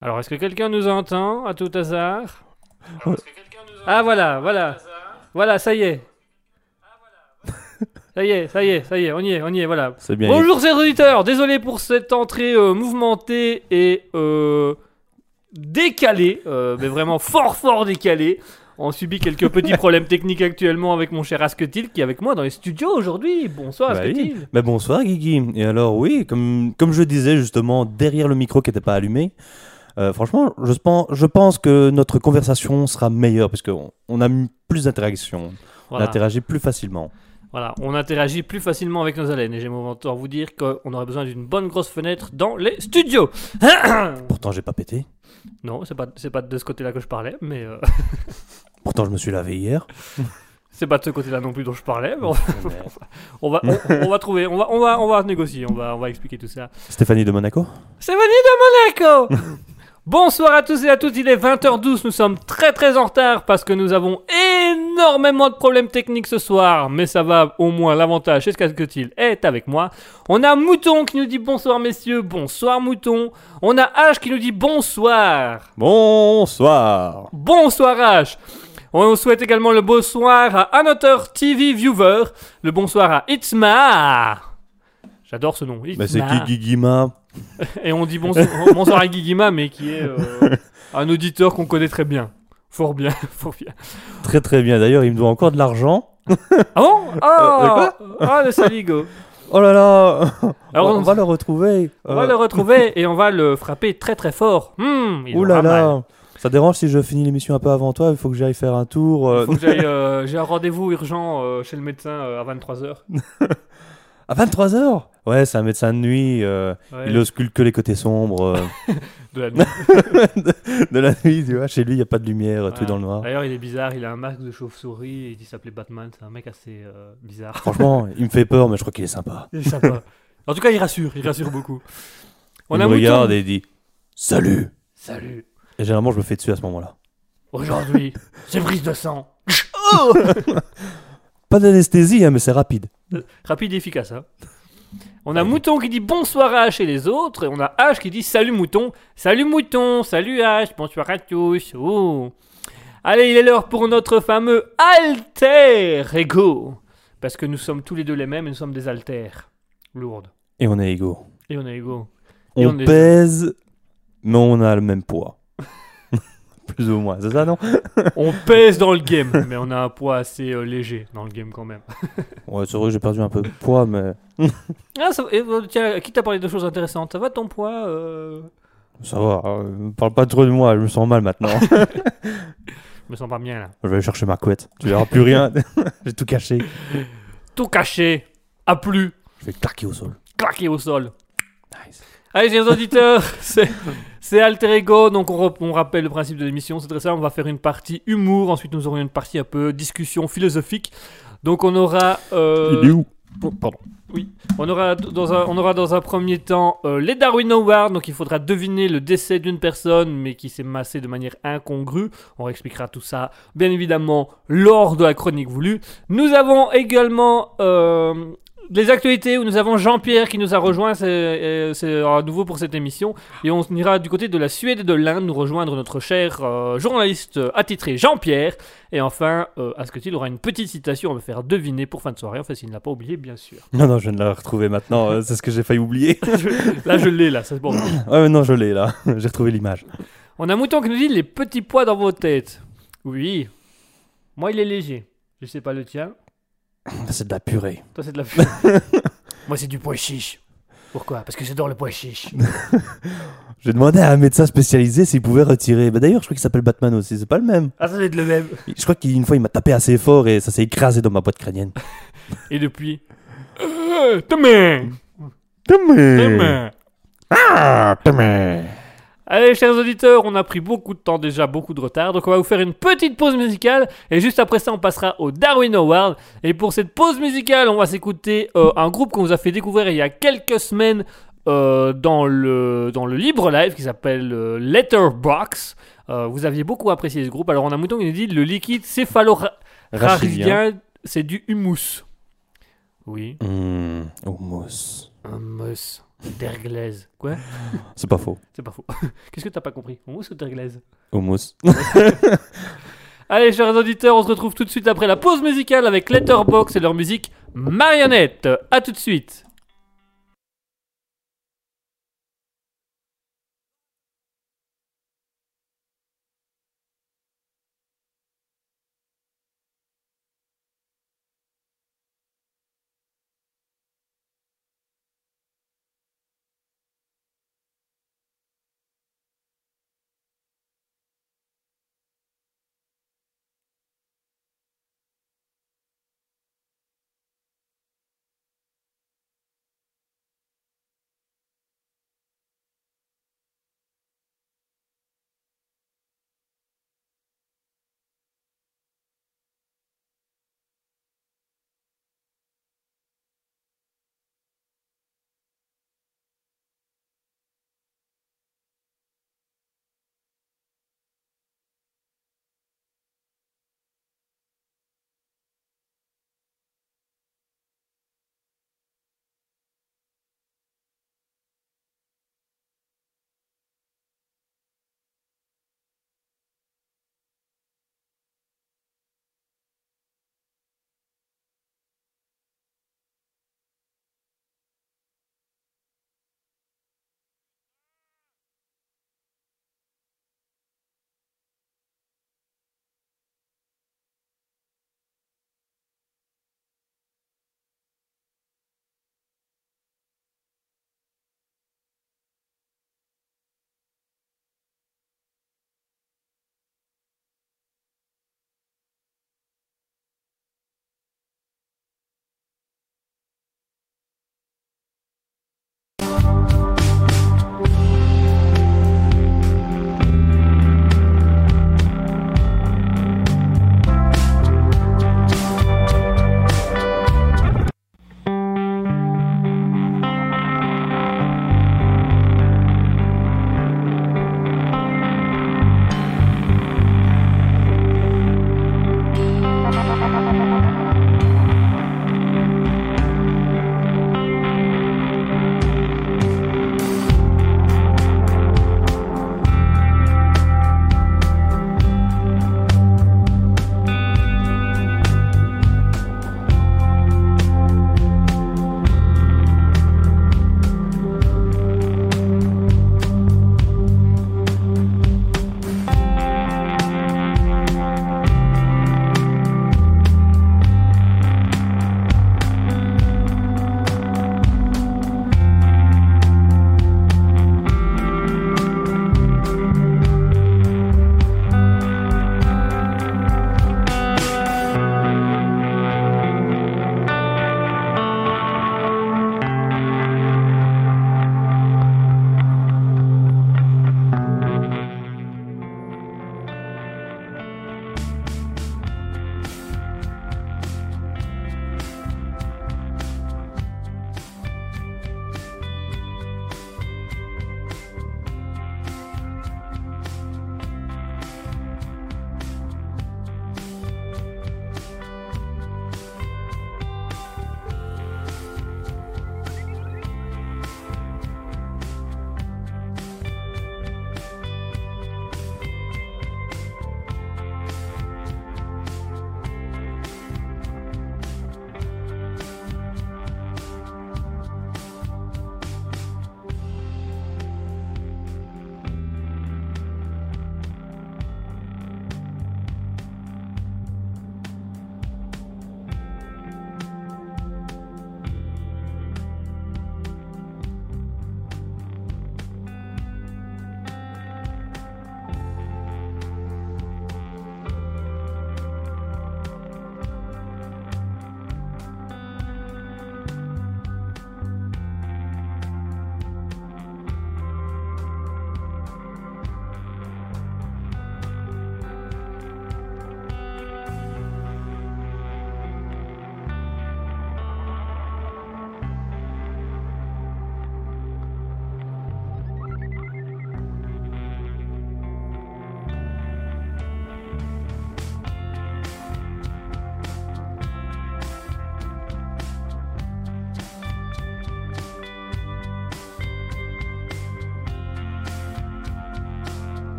Alors, est-ce que quelqu'un nous entend à tout hasard Ah, voilà, voilà. Voilà, ça y est. Ça y est, ça y est, ça y est, on y est, on y est, voilà. C'est bien. Bonjour chers auditeurs, désolé pour cette entrée euh, mouvementée et euh, décalée, euh, mais vraiment fort fort décalée. On subit quelques petits problèmes techniques actuellement avec mon cher Asketil qui est avec moi dans les studios aujourd'hui. Bonsoir Bah oui. Bah bonsoir Guigui. Et alors oui, comme, comme je disais justement, derrière le micro qui n'était pas allumé, euh, franchement, je pense, je pense que notre conversation sera meilleure parce qu'on on a plus d'interactions. On interagit plus facilement. Voilà, on interagit plus facilement avec nos haleines et j'aime autant vous dire qu'on aurait besoin d'une bonne grosse fenêtre dans les studios. Pourtant, j'ai pas pété. non, c'est pas pas de ce côté-là que je parlais, mais euh, Pourtant, je me suis lavé hier. c'est pas de ce côté-là non plus dont je parlais. Mais on, va on, on va trouver, on va on va on va négocier, on va on va expliquer tout ça. Stéphanie de Monaco? Venu de Monaco Bonsoir à tous et à toutes, il est 20h12, nous sommes très très en retard parce que nous avons énormément de problèmes techniques ce soir, mais ça va au moins l'avantage, c'est ce qu'Asketil est avec moi. On a Mouton qui nous dit bonsoir messieurs, bonsoir Mouton. On a H qui nous dit bonsoir. Bonsoir Bonsoir H. On souhaite également le bonsoir à Another TV Viewer, le bonsoir à Itzma. J'adore ce nom. Bah, c'est Itzma. qui Guigima Et on dit bonsoir, bonsoir à Guigima, mais qui est euh, un auditeur qu'on connaît très bien. Fort bien, fort bien. Très très bien. D'ailleurs, il me doit encore de l'argent. Ah bon? Ah Euh, Ah, le saligo Oh là là Alors, on, on, va le retrouver. on va Euh, le retrouver et on va le frapper très très fort. Il Ouh là mal. là Ça dérange si je finis l'émission un peu avant toi Il faut que j'aille faire un tour. euh, Faut que j'aille, euh, J'ai un rendez-vous urgent chez le médecin à 23h. À 23h Ouais, c'est un médecin de nuit. euh, Il ausculte que les côtés sombres euh, de la nuit. de, de la nuit, tu vois. Chez lui, il n'y a pas de lumière, tout est dans le noir. D'ailleurs, il est bizarre, il a un masque de chauve-souris et il s'appelait Batman. C'est un mec assez euh, bizarre. Franchement, il me fait peur, mais je crois qu'il est sympa. Il est sympa. En tout cas, il rassure, il rassure beaucoup. On il a me Mouton. regarde et il dit Salut Salut. Et généralement, je me fais dessus à ce moment-là. Aujourd'hui, c'est prise de sang. Pas d'anesthésie, hein, mais c'est rapide. Rapide et efficace, hein. On a Mouton qui dit bonsoir à H et les autres, et on a H qui dit salut Mouton. Salut Mouton, salut H, bonsoir à tous. Oh. Allez, il est l'heure pour notre fameux alter ego. Parce que nous sommes tous les deux les mêmes et nous sommes des altères lourdes. Et on est égaux. Et on est égaux. Et On, on est- pèse, mais on a le même poids. Plus ou moins, c'est ça, non? On pèse dans le game, mais on a un poids assez euh, léger dans le game quand même. Ouais, c'est vrai que j'ai perdu un peu de poids, mais Ah, ça, et, euh, tiens, qui t'a parlé de choses intéressantes Ça va ton poids euh? Ça va. euh, parle pas trop de moi, je me sens mal maintenant. Je me sens pas bien là. je vais aller chercher ma couette. Tu verras plus rien. j'ai tout caché. Tout caché, à plus. Je vais claquer au sol. claqué au sol. Nice. Allez, chers auditeurs, c'est Alter Ego. Donc, on, rappelle le principe de l'émission. C'est très simple. On va faire une partie humour. Ensuite, nous aurons une partie un peu discussion philosophique. Donc, on aura. euh, Il est où? Pardon. Oui. On aura dans un, on aura dans un premier temps euh, les Darwin Awards. Donc, il faudra deviner le décès d'une personne, mais qui s'est massée de manière incongrue. On réexpliquera tout ça, bien évidemment, lors de la chronique voulue. Nous avons également euh, les actualités où nous avons Jean-Pierre qui nous a rejoint. C'est euh, c'est à nouveau pour cette émission. Et on ira du côté de la Suède et de l'Inde nous rejoindre notre cher euh, journaliste euh, attitré Jean-Pierre. Et enfin, euh, Asketil aura une petite citation à me faire deviner pour fin de soirée? Enfin, s'il ne l'a pas oublié, bien sûr. Non, non, je viens de la retrouver maintenant. euh, c'est ce que j'ai failli oublier. Là, je l'ai, là. C'est bon. ouais, non, je l'ai là. j'ai retrouvé l'image. On a Mouton qui nous dit les petits pois dans vos têtes. Oui. Moi, il est léger. Je sais pas le tien. C'est de la purée. Toi, c'est de la Moi, c'est du pois chiche. Pourquoi? Parce que j'adore le pois chiche. J'ai demandé à un médecin spécialisé s'il pouvait retirer. Bah, D'ailleurs, je crois qu'il s'appelle Batman aussi. C'est pas le même. Ah, ça doit être le même. Je crois qu'une fois, il m'a tapé assez fort et ça s'est écrasé dans ma boîte crânienne. Et depuis? Euh, demain Demain Ah, demain. Allez, chers auditeurs, on a pris beaucoup de temps déjà, beaucoup de retard. Donc, on va vous faire une petite pause musicale. Et juste après ça, on passera au Darwin Award. Et pour cette pause musicale, on va s'écouter euh, un groupe qu'on vous a fait découvrir il y a quelques semaines euh, dans, le, dans le libre live qui s'appelle euh, Letterbox. Euh, vous aviez beaucoup apprécié ce groupe. Alors, on a Mouton qui nous dit le liquide céphalorachidien, Rachidien. c'est du humus. Oui. Mmh, hummus. Hummus d'Herglaise. Quoi C'est pas faux. C'est pas faux. Qu'est-ce que t'as pas compris Hummus ou d'Herglaise Hummus. Allez, chers auditeurs, on se retrouve tout de suite après la pause musicale avec Letterbox et leur musique Marionnette. À tout de suite.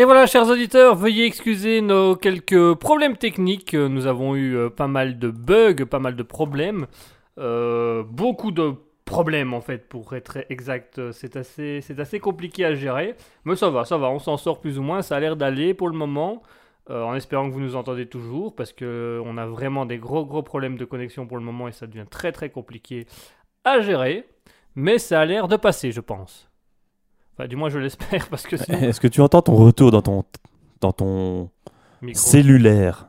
Et voilà, chers auditeurs, veuillez excuser nos quelques problèmes techniques. Nous avons eu euh, pas mal de bugs, pas mal de problèmes. Euh, beaucoup de problèmes, en fait, pour être exact. C'est assez, c'est assez compliqué à gérer. Mais ça va, ça va, on s'en sort plus ou moins. Ça a l'air d'aller pour le moment. Euh, en espérant que vous nous entendez toujours, parce que on a vraiment des gros gros problèmes de connexion pour le moment et ça devient très très compliqué à gérer. Mais ça a l'air de passer, je pense. Enfin, du moins, je l'espère, parce que sinon, Est-ce que tu entends ton retour dans ton, dans ton micro. cellulaire?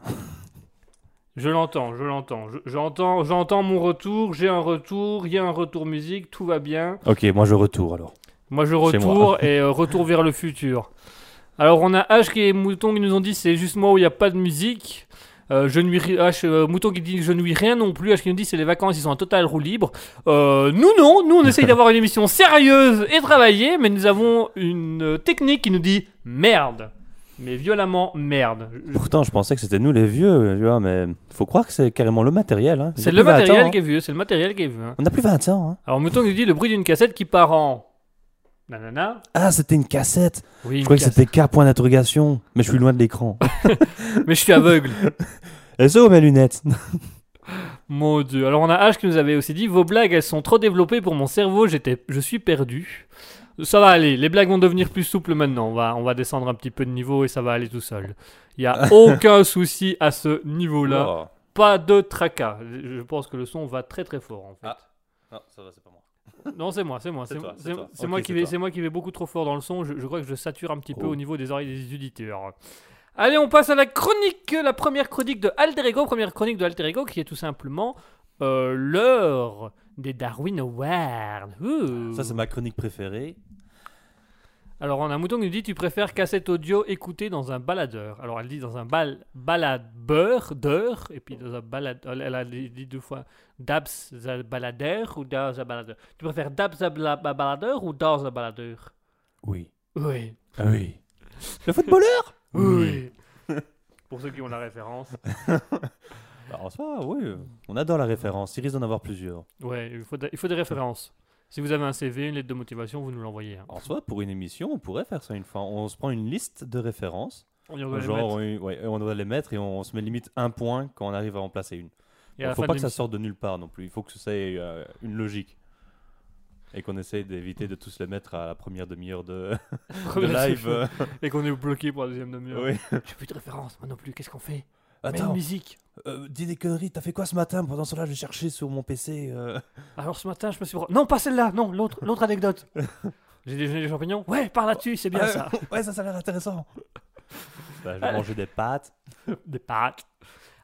Je l'entends, je l'entends. Je- J'entends, j'entends mon retour, j'ai un retour, il y a un retour musique, tout va bien. Ok, moi je retourne alors. Moi je moi. et euh, retour vers le futur. Alors on a H et Mouton qui nous ont dit c'est juste moi où il n'y a pas de musique. Euh, je nuis ri- H, euh, Mouton qui dit je nuis rien non plus. H qui nous dit c'est les vacances, ils sont en total roue libre. Euh, nous non, nous on essaye d'avoir une émission sérieuse et travaillée, mais nous avons une technique qui nous dit merde. Mais violemment merde. Je- Pourtant, je pensais que c'était nous les vieux, tu vois, mais faut croire que c'est carrément le matériel. Hein. C'est plus le 20 matériel ans, qui est vieux, c'est le matériel qui est vieux. hein. hein. On a plus 20 ans. Hein. Alors Mouton nous dit le bruit d'une cassette qui part en... Nanana. Ah, c'était une cassette. Oui, Je croyais que c'était K point d'interrogation, mais je suis loin de l'écran. Mais je suis aveugle. Et ça, mes lunettes. Mon dieu. Alors on a H qui nous avait aussi dit vos blagues elles sont trop développées pour mon cerveau, j'étais je suis perdu. Ça va aller, les blagues vont devenir plus souples maintenant. On va on va descendre un petit peu de niveau et ça va aller tout seul. Il y a aucun souci à ce niveau-là, Oh. pas de tracas. Je pense que le son va très très fort en fait. Ah. Non, ça va, c'est pas moi. Non, c'est moi, c'est moi, C'est Ok, moi qui vais moi qui vais beaucoup trop fort dans le son, je, je crois que je sature un petit peu Oh. au niveau des oreilles des auditeurs. Allez, on passe à la chronique, la première chronique de Alter Ego, première chronique de Alter Ego qui est tout simplement euh, l'heure des Darwin Awards. Ouh. Ça, c'est ma chronique préférée. Alors, on a un mouton qui nous dit tu préfères cassette audio écoutée dans un baladeur. Alors, elle dit dans un bal baladeur, d'heure, et puis dans un balade, elle a dit dit deux fois dabs a baladeur ou dans un baladeur. Tu préfères dabs baladeur ou dans un baladeur? Oui. Oui. Ah oui. Le footballeur? Oui. Pour ceux qui ont la référence. Bah, En soi, oui. On adore la référence. Il risque d'en avoir plusieurs. Ouais, il faut, de- il faut des références. Si vous avez un CV, une lettre de motivation, vous nous l'envoyez. hein. En soi, pour une émission, on pourrait faire ça une fois. On se prend une liste de références. On y va les Genre, mettre. oui, ouais, on doit les mettre et on se met limite un point quand on arrive à en placer une. Et Il à la faut fin pas de que ça l'émission- sorte de nulle part non plus. Il faut que ça ait euh, une logique. Et qu'on essaye d'éviter de tous les mettre à la première demi-heure de, live. euh. Et qu'on est bloqué pour la deuxième demi-heure. Oui. J'ai plus de référence, moi non plus. Qu'est-ce qu'on fait? Attends, musique. euh, dis des conneries. T'as fait quoi ce matin Pendant cela, j'ai cherché sur mon PC. euh. Alors ce matin, je me suis. Non, pas celle-là. Non, l'autre, l'autre anecdote. J'ai déjeuné des champignons? Ouais, par là-dessus, c'est bien Ah, ça. ouais, ça, ça a l'air intéressant. Bah, je vais Allez. manger des pâtes. Des pâtes.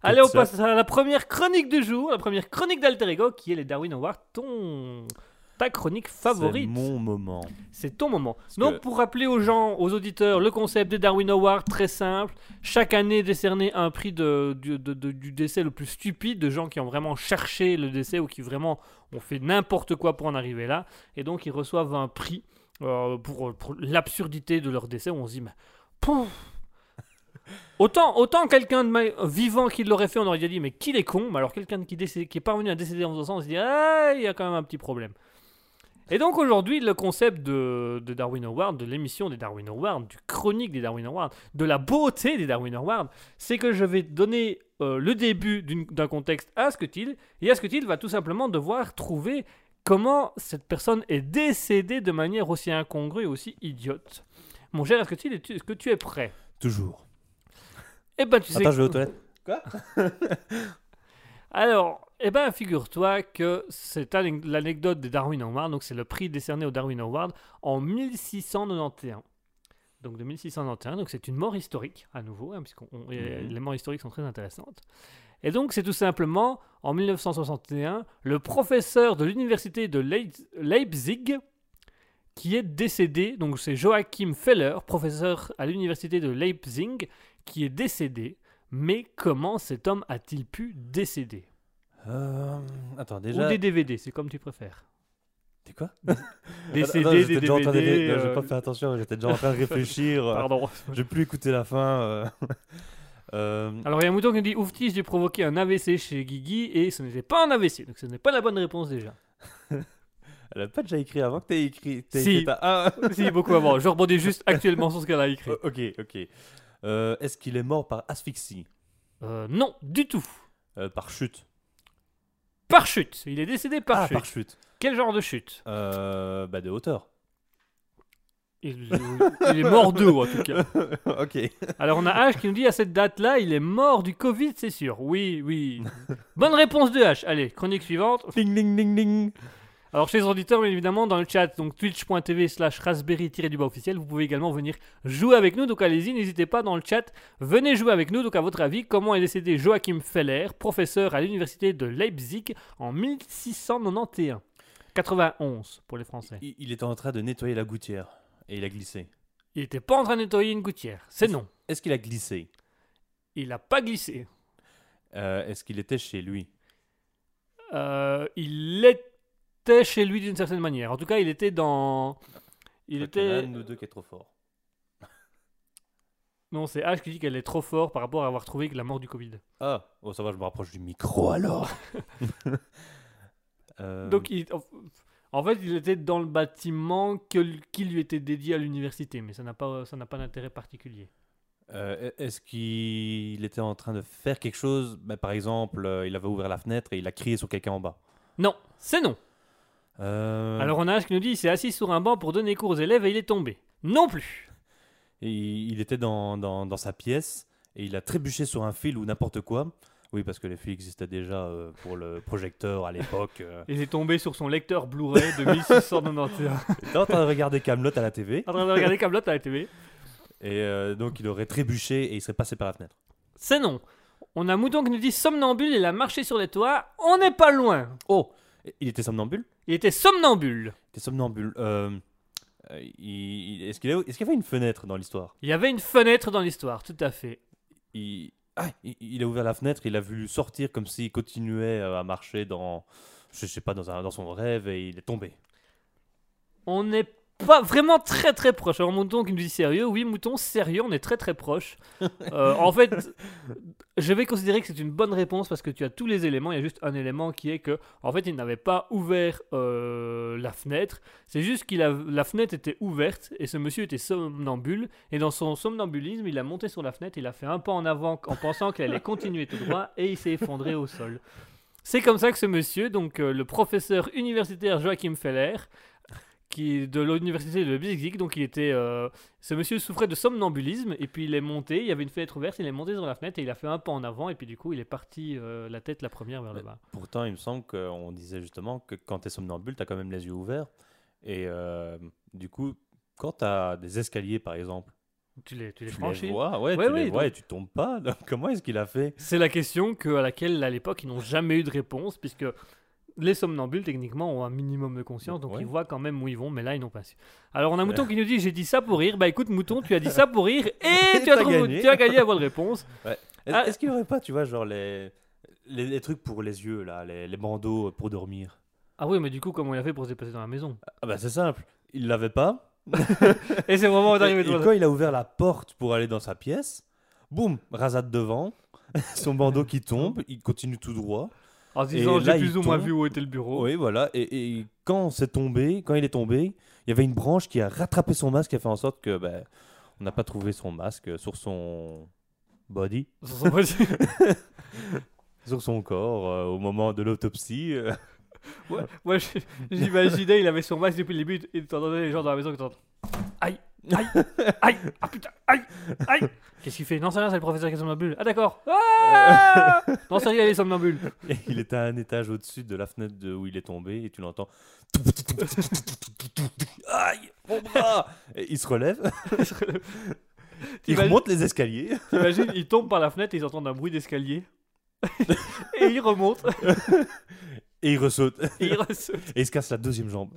Allez, on ça. passe à la première chronique du jour, la première chronique d'Alter Ego, qui est les Darwin Awards. Ton ta chronique favorite. C'est mon moment. C'est ton moment. Parce Donc, que- pour rappeler aux gens, aux auditeurs, le concept des Darwin Awards, très simple. Chaque année, décerner un prix de, du, de- de- du décès le plus stupide, de gens qui ont vraiment cherché le décès ou qui vraiment ont fait n'importe quoi pour en arriver là. Et donc, ils reçoivent un prix euh, pour, pour l'absurdité de leur décès. Où on se dit, mais, pouf. Autant, autant quelqu'un de ma- vivant qui l'aurait fait, on aurait déjà dit, mais qu'il est con. Mais alors, quelqu'un qui, qui est parvenu à décéder en faisant ça, on se dit, ah, il y a quand même un petit problème. Et donc aujourd'hui, le concept de, de Darwin Award, de l'émission des Darwin Awards, du chronique des Darwin Awards, de la beauté des Darwin Awards, c'est que je vais donner euh, le début d'un contexte à Asketil, et Asketil va tout simplement devoir trouver comment cette personne est décédée de manière aussi incongrue et aussi idiote. Mon cher Asketil, est-ce que tu es prêt? Toujours. Eh ben tu sais... Attends, je vais aux toilettes. Alors, eh ben, figure-toi que c'est ane- l'anecdote des Darwin Awards, donc c'est le prix décerné aux Darwin Awards en 1691. Donc de 1691, donc c'est une mort historique à nouveau, hein, puisque Mhm. les morts historiques sont très intéressantes. Et donc c'est tout simplement en 1961 le professeur de l'université de Leip- Leipzig qui est décédé. Donc c'est Joachim Feller, professeur à l'université de Leipzig, qui est décédé. Mais comment cet homme a-t-il pu décéder? Euh, attends, Ou déjà. des DVD, c'est comme tu préfères. T'es quoi? Des CD, des j'étais déjà en train de DVD. J'ai euh, pas fait attention, j'étais déjà en train de réfléchir. euh, Pardon. J'ai plus écouté la fin. euh. Euh, Alors il y a un mouton qui dit Oufti, j'ai provoqué un AVC chez Guigui et ce n'était pas un AVC, donc ce n'est pas la bonne réponse déjà. Elle a pas déjà écrit avant que écrit. t'aies Si. écrit ta- Ah, si, beaucoup avant. Je rebondis juste actuellement sur ce qu'elle a écrit. oh, ok, ok. Euh, Est-ce qu'il est mort par asphyxie? Euh, non, du tout. Euh, Par chute Par chute. Il est décédé par Ah, chute. par chute. Quel genre de chute? Euh, bah, de hauteur. il, il est mort d'eux, en tout cas. ok. Alors, on a H qui nous dit à cette date-là, il est mort du Covid, c'est sûr. Oui, oui. Bonne réponse de H. Allez, chronique suivante. Ding, ding, ding, ding. Alors, chez les auditeurs, bien évidemment, dans le chat, donc twitch.tv slash raspberry-du-bas officiel, vous pouvez également venir jouer avec nous. Donc, allez-y, n'hésitez pas dans le chat. Venez jouer avec nous. Donc, à votre avis, comment est décédé Joachim Feller, professeur à l'université de Leipzig en 1691 91 pour les Français? Il, il était en train de nettoyer la gouttière et il a glissé. Il était pas en train de nettoyer une gouttière. C'est non. Est-ce qu'il a glissé? Il n'a pas glissé. Euh, Est-ce qu'il était chez lui? Euh, il était chez lui d'une certaine manière. En tout cas, il était dans. Il était. un ou deux qui est trop fort. Non, c'est H qui dit qu'elle est trop fort par rapport à avoir trouvé que la mort du Covid. Ah, oh, ça va, je me rapproche du micro alors. Euh, Donc, il- en- fait, il était dans le bâtiment que- qui lui était dédié à l'université, mais ça n'a pas, ça n'a pas d'intérêt particulier. euh, Est-ce qu'il était en train de faire quelque chose? Ben, Par exemple, euh, il avait ouvert la fenêtre et il a crié sur quelqu'un en bas. Non, c'est non. Euh, Alors, on a H qui nous dit il s'est assis sur un banc pour donner cours aux élèves et il est tombé. Non plus. et il était dans, dans, dans sa pièce et il a trébuché sur un fil ou n'importe quoi. Oui, parce que les fils existaient déjà euh, pour le projecteur à l'époque. euh. Il est tombé sur son lecteur Blu-ray de 1691. Il était en train de regarder Camelot à la TV en train de regarder Camelot à la TV. et donc il aurait trébuché et il serait passé par la fenêtre. C'est non. On a Mouton qui nous dit somnambule, il a marché sur les toits. On n'est pas loin. Oh Il était somnambule Il était somnambule. Il était somnambule. Euh, euh, il- il- Est-ce qu'il a- est-ce qu'il y avait une fenêtre dans l'histoire? Il y avait une fenêtre dans l'histoire, tout à fait. il... Ah, il, il a ouvert la fenêtre, il a vu sortir comme s'il continuait euh, à marcher dans, je sais pas, dans, un, dans son rêve et il est tombé. On n'est pas vraiment très très proche. Alors Mouton qui nous dit sérieux, oui Mouton, sérieux, on est très très proche. Euh, en fait, je vais considérer que c'est une bonne réponse parce que tu as tous les éléments. Il y a juste un élément qui est que, en fait, il n'avait pas ouvert euh, la fenêtre. C'est juste que la fenêtre était ouverte et ce monsieur était somnambule. Et dans son somnambulisme, il a monté sur la fenêtre, il a fait un pas en avant en pensant qu'elle allait continuer tout droit et il s'est effondré au sol. C'est comme ça que ce monsieur, donc euh, le professeur universitaire Joachim Feller, qui de l'université de Leipzig, donc il était, euh, ce monsieur souffrait de somnambulisme et puis il est monté, il y avait une fenêtre ouverte, il est monté sur la fenêtre et il a fait un pas en avant et puis du coup il est parti euh, la tête la première vers le bas. Pourtant, il me semble qu'on disait justement que quand tu es somnambule, tu as quand même les yeux ouverts. Et euh, du coup, quand tu as des escaliers, par exemple, Tu les, tu les tu les franchis. vois, ouais, Ouais, tu les ouais, vois donc- et tu tombes pas. Donc, comment est-ce qu'il a fait? C'est la question que, à laquelle à l'époque ils n'ont jamais eu de réponse puisque les somnambules techniquement ont un minimum de conscience donc Ouais. ils voient quand même où ils vont mais là ils n'ont pas su. Alors on a Mouton qui nous dit j'ai dit ça pour rire. Bah écoute Mouton tu as dit ça pour rire et tu as, trouvé- gagné. tu as gagné la bonne réponse. Ah. Est-ce qu'il y aurait pas, tu vois, genre les, les, les trucs pour les yeux, là, les, les bandeaux pour dormir? Ah oui mais du coup comment il a fait pour se déplacer dans la maison? Ah bah c'est simple, il l'avait pas. Et c'est vraiment Et, d'arriver et devant quand il a ouvert la porte pour aller dans sa pièce, boum, rasade devant, son bandeau qui tombe, il continue tout droit. En se disant j'ai plus il ou moins vu où était le bureau. Oui, voilà. Et, et quand c'est tombé, quand il est tombé, il y avait une branche qui a rattrapé son masque et a fait en sorte que ben, on n'a pas trouvé son masque sur son body, Sur son body. sur son corps euh, au moment de l'autopsie. euh. Moi j'imaginais il avait son masque depuis le début et t'entendais les gens dans la maison qui t'entendent Aïe Aïe Aïe Ah putain Aïe Aïe Qu'est-ce qu'il fait? Non c'est rien c'est le professeur qui est somnambule. Ah d'accord Ah Non c'est rien il est somnambule. Et il était à un étage au-dessus de la fenêtre de où il est tombé et tu l'entends. Aïe, mon bras Et il se relève, il remonte les escaliers. T'imagines, il tombe par la fenêtre et ils entendent un bruit d'escalier. et il remonte. Et il ressaute. Et il ressaute. Et il se casse la deuxième jambe.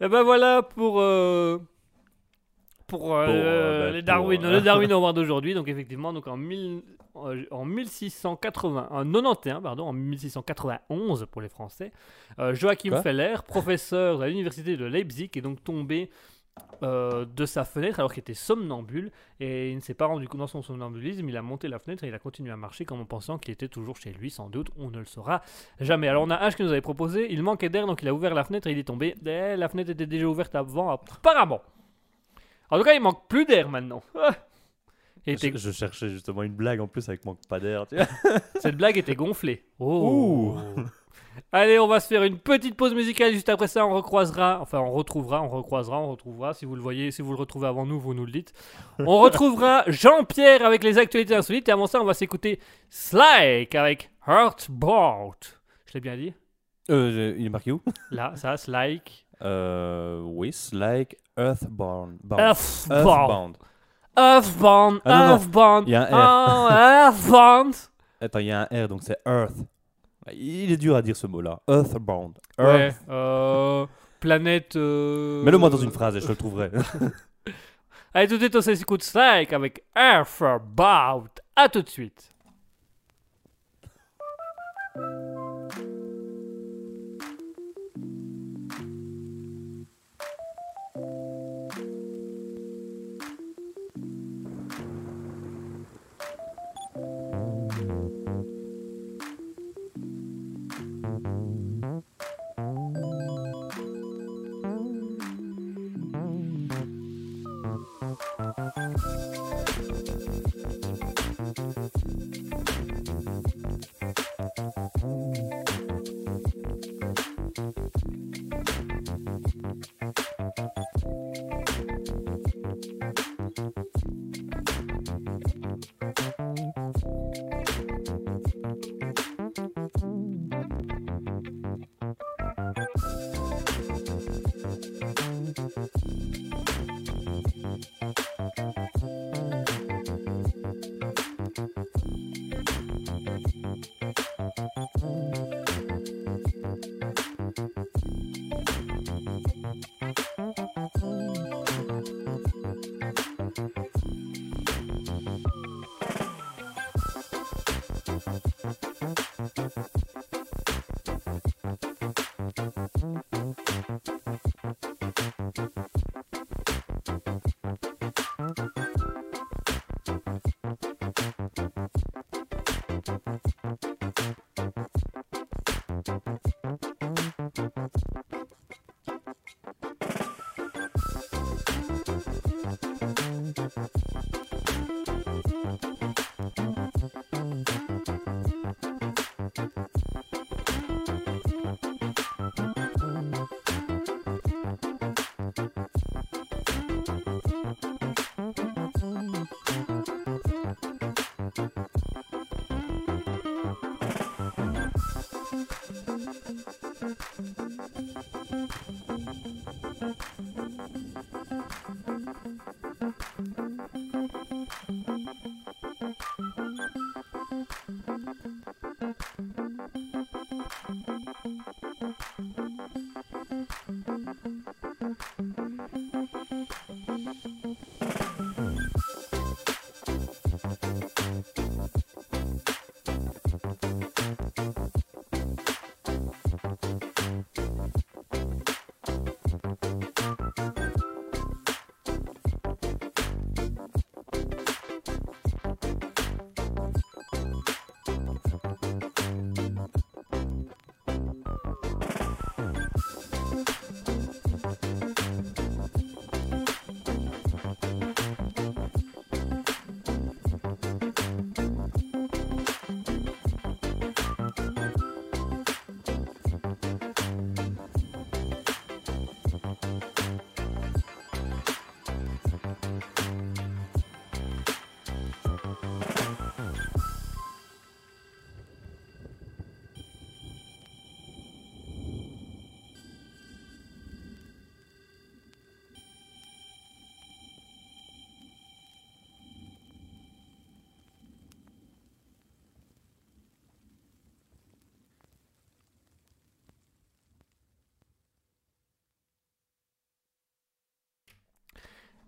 Et ben voilà pour. euh, Pour, euh, Pour, euh, bah, les pour, Darwin, euh, le Darwin Award d'aujourd'hui, donc effectivement, donc en, 1000 euh, en 1680, en 91, pardon, en 1691 pour les Français, euh, Joachim Quoi? Feller, professeur à l'université de Leipzig, est donc tombé euh, de sa fenêtre alors qu'il était somnambule et il ne s'est pas rendu compte dans son somnambulisme. Il a monté la fenêtre et il a continué à marcher comme en pensant qu'il était toujours chez lui, sans doute. On ne le saura jamais. Alors on a H qui nous avait proposé. Il manquait d'air donc il a ouvert la fenêtre et il est tombé. Eh, la fenêtre était déjà ouverte avant, apparemment. En tout cas, il manque plus d'air maintenant. Ah. Était- Je, je cherchais justement une blague en plus avec manque pas d'air. tu vois. Cette blague était gonflée. Oh. Allez, on va se faire une petite pause musicale. Juste après ça, on recroisera. Enfin, on retrouvera, on recroisera, on retrouvera. Si vous le voyez, si vous le retrouvez avant nous, vous nous le dites. On retrouvera Jean-Pierre avec les actualités insolites. Et avant ça, on va s'écouter Slike avec Heartboard. Je l'ai bien dit? Euh, je- il est marqué où? Là, ça, Slike. euh, Oui, c'est like Earthbound. Bound. Earthbound. Earthbound. Earthbound. Ah, non, non. Earthbound. Il y a un Oh, Earthbound. Attends, il y a un R, donc c'est Earth. Il est dur à dire ce mot-là. Earthbound. Ouais. Earth. euh, planète. euh, Mets-le moi dans une phrase et je le trouverai. Allez, tout de suite, on s'écoute Slike avec Earthbound. À tout de suite.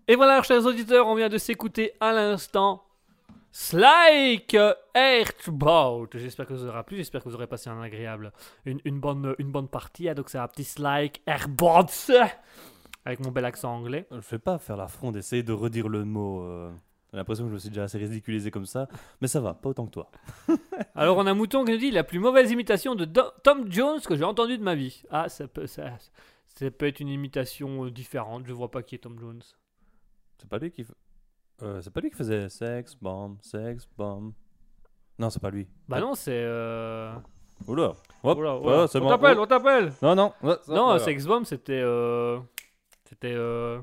Et voilà, chers auditeurs, on vient de s'écouter à l'instant Slike Earthbound. J'espère que vous aurez plu, j'espère que vous aurez passé un agréable, une, une bonne, une bonne partie. hein. Donc c'est un petit Slike Earthbound. Avec mon bel accent anglais. Je fais pas faire l'affront d'essayer de redire le mot. euh, J'ai l'impression que je me suis déjà assez ridiculisé comme ça. Mais ça va, pas autant que toi. Alors on a Mouton qui nous dit la plus mauvaise imitation de Do- Tom Jones que j'ai entendue de ma vie. Ah, ça peut, ça, ça peut être une imitation euh, différente. Je vois pas qui est Tom Jones. C'est pas lui qui. Euh, c'est pas lui qui faisait sexe, bomb, sexe, bomb. Non, c'est pas lui. Bah non, c'est. Euh... Oula. Hop. oula, ouais, oula. c'est on bon. t'appelle, on t'appelle. Non, non. ouais, ça, Non, voilà. Sex Bomb c'était. Euh... C'était. Euh...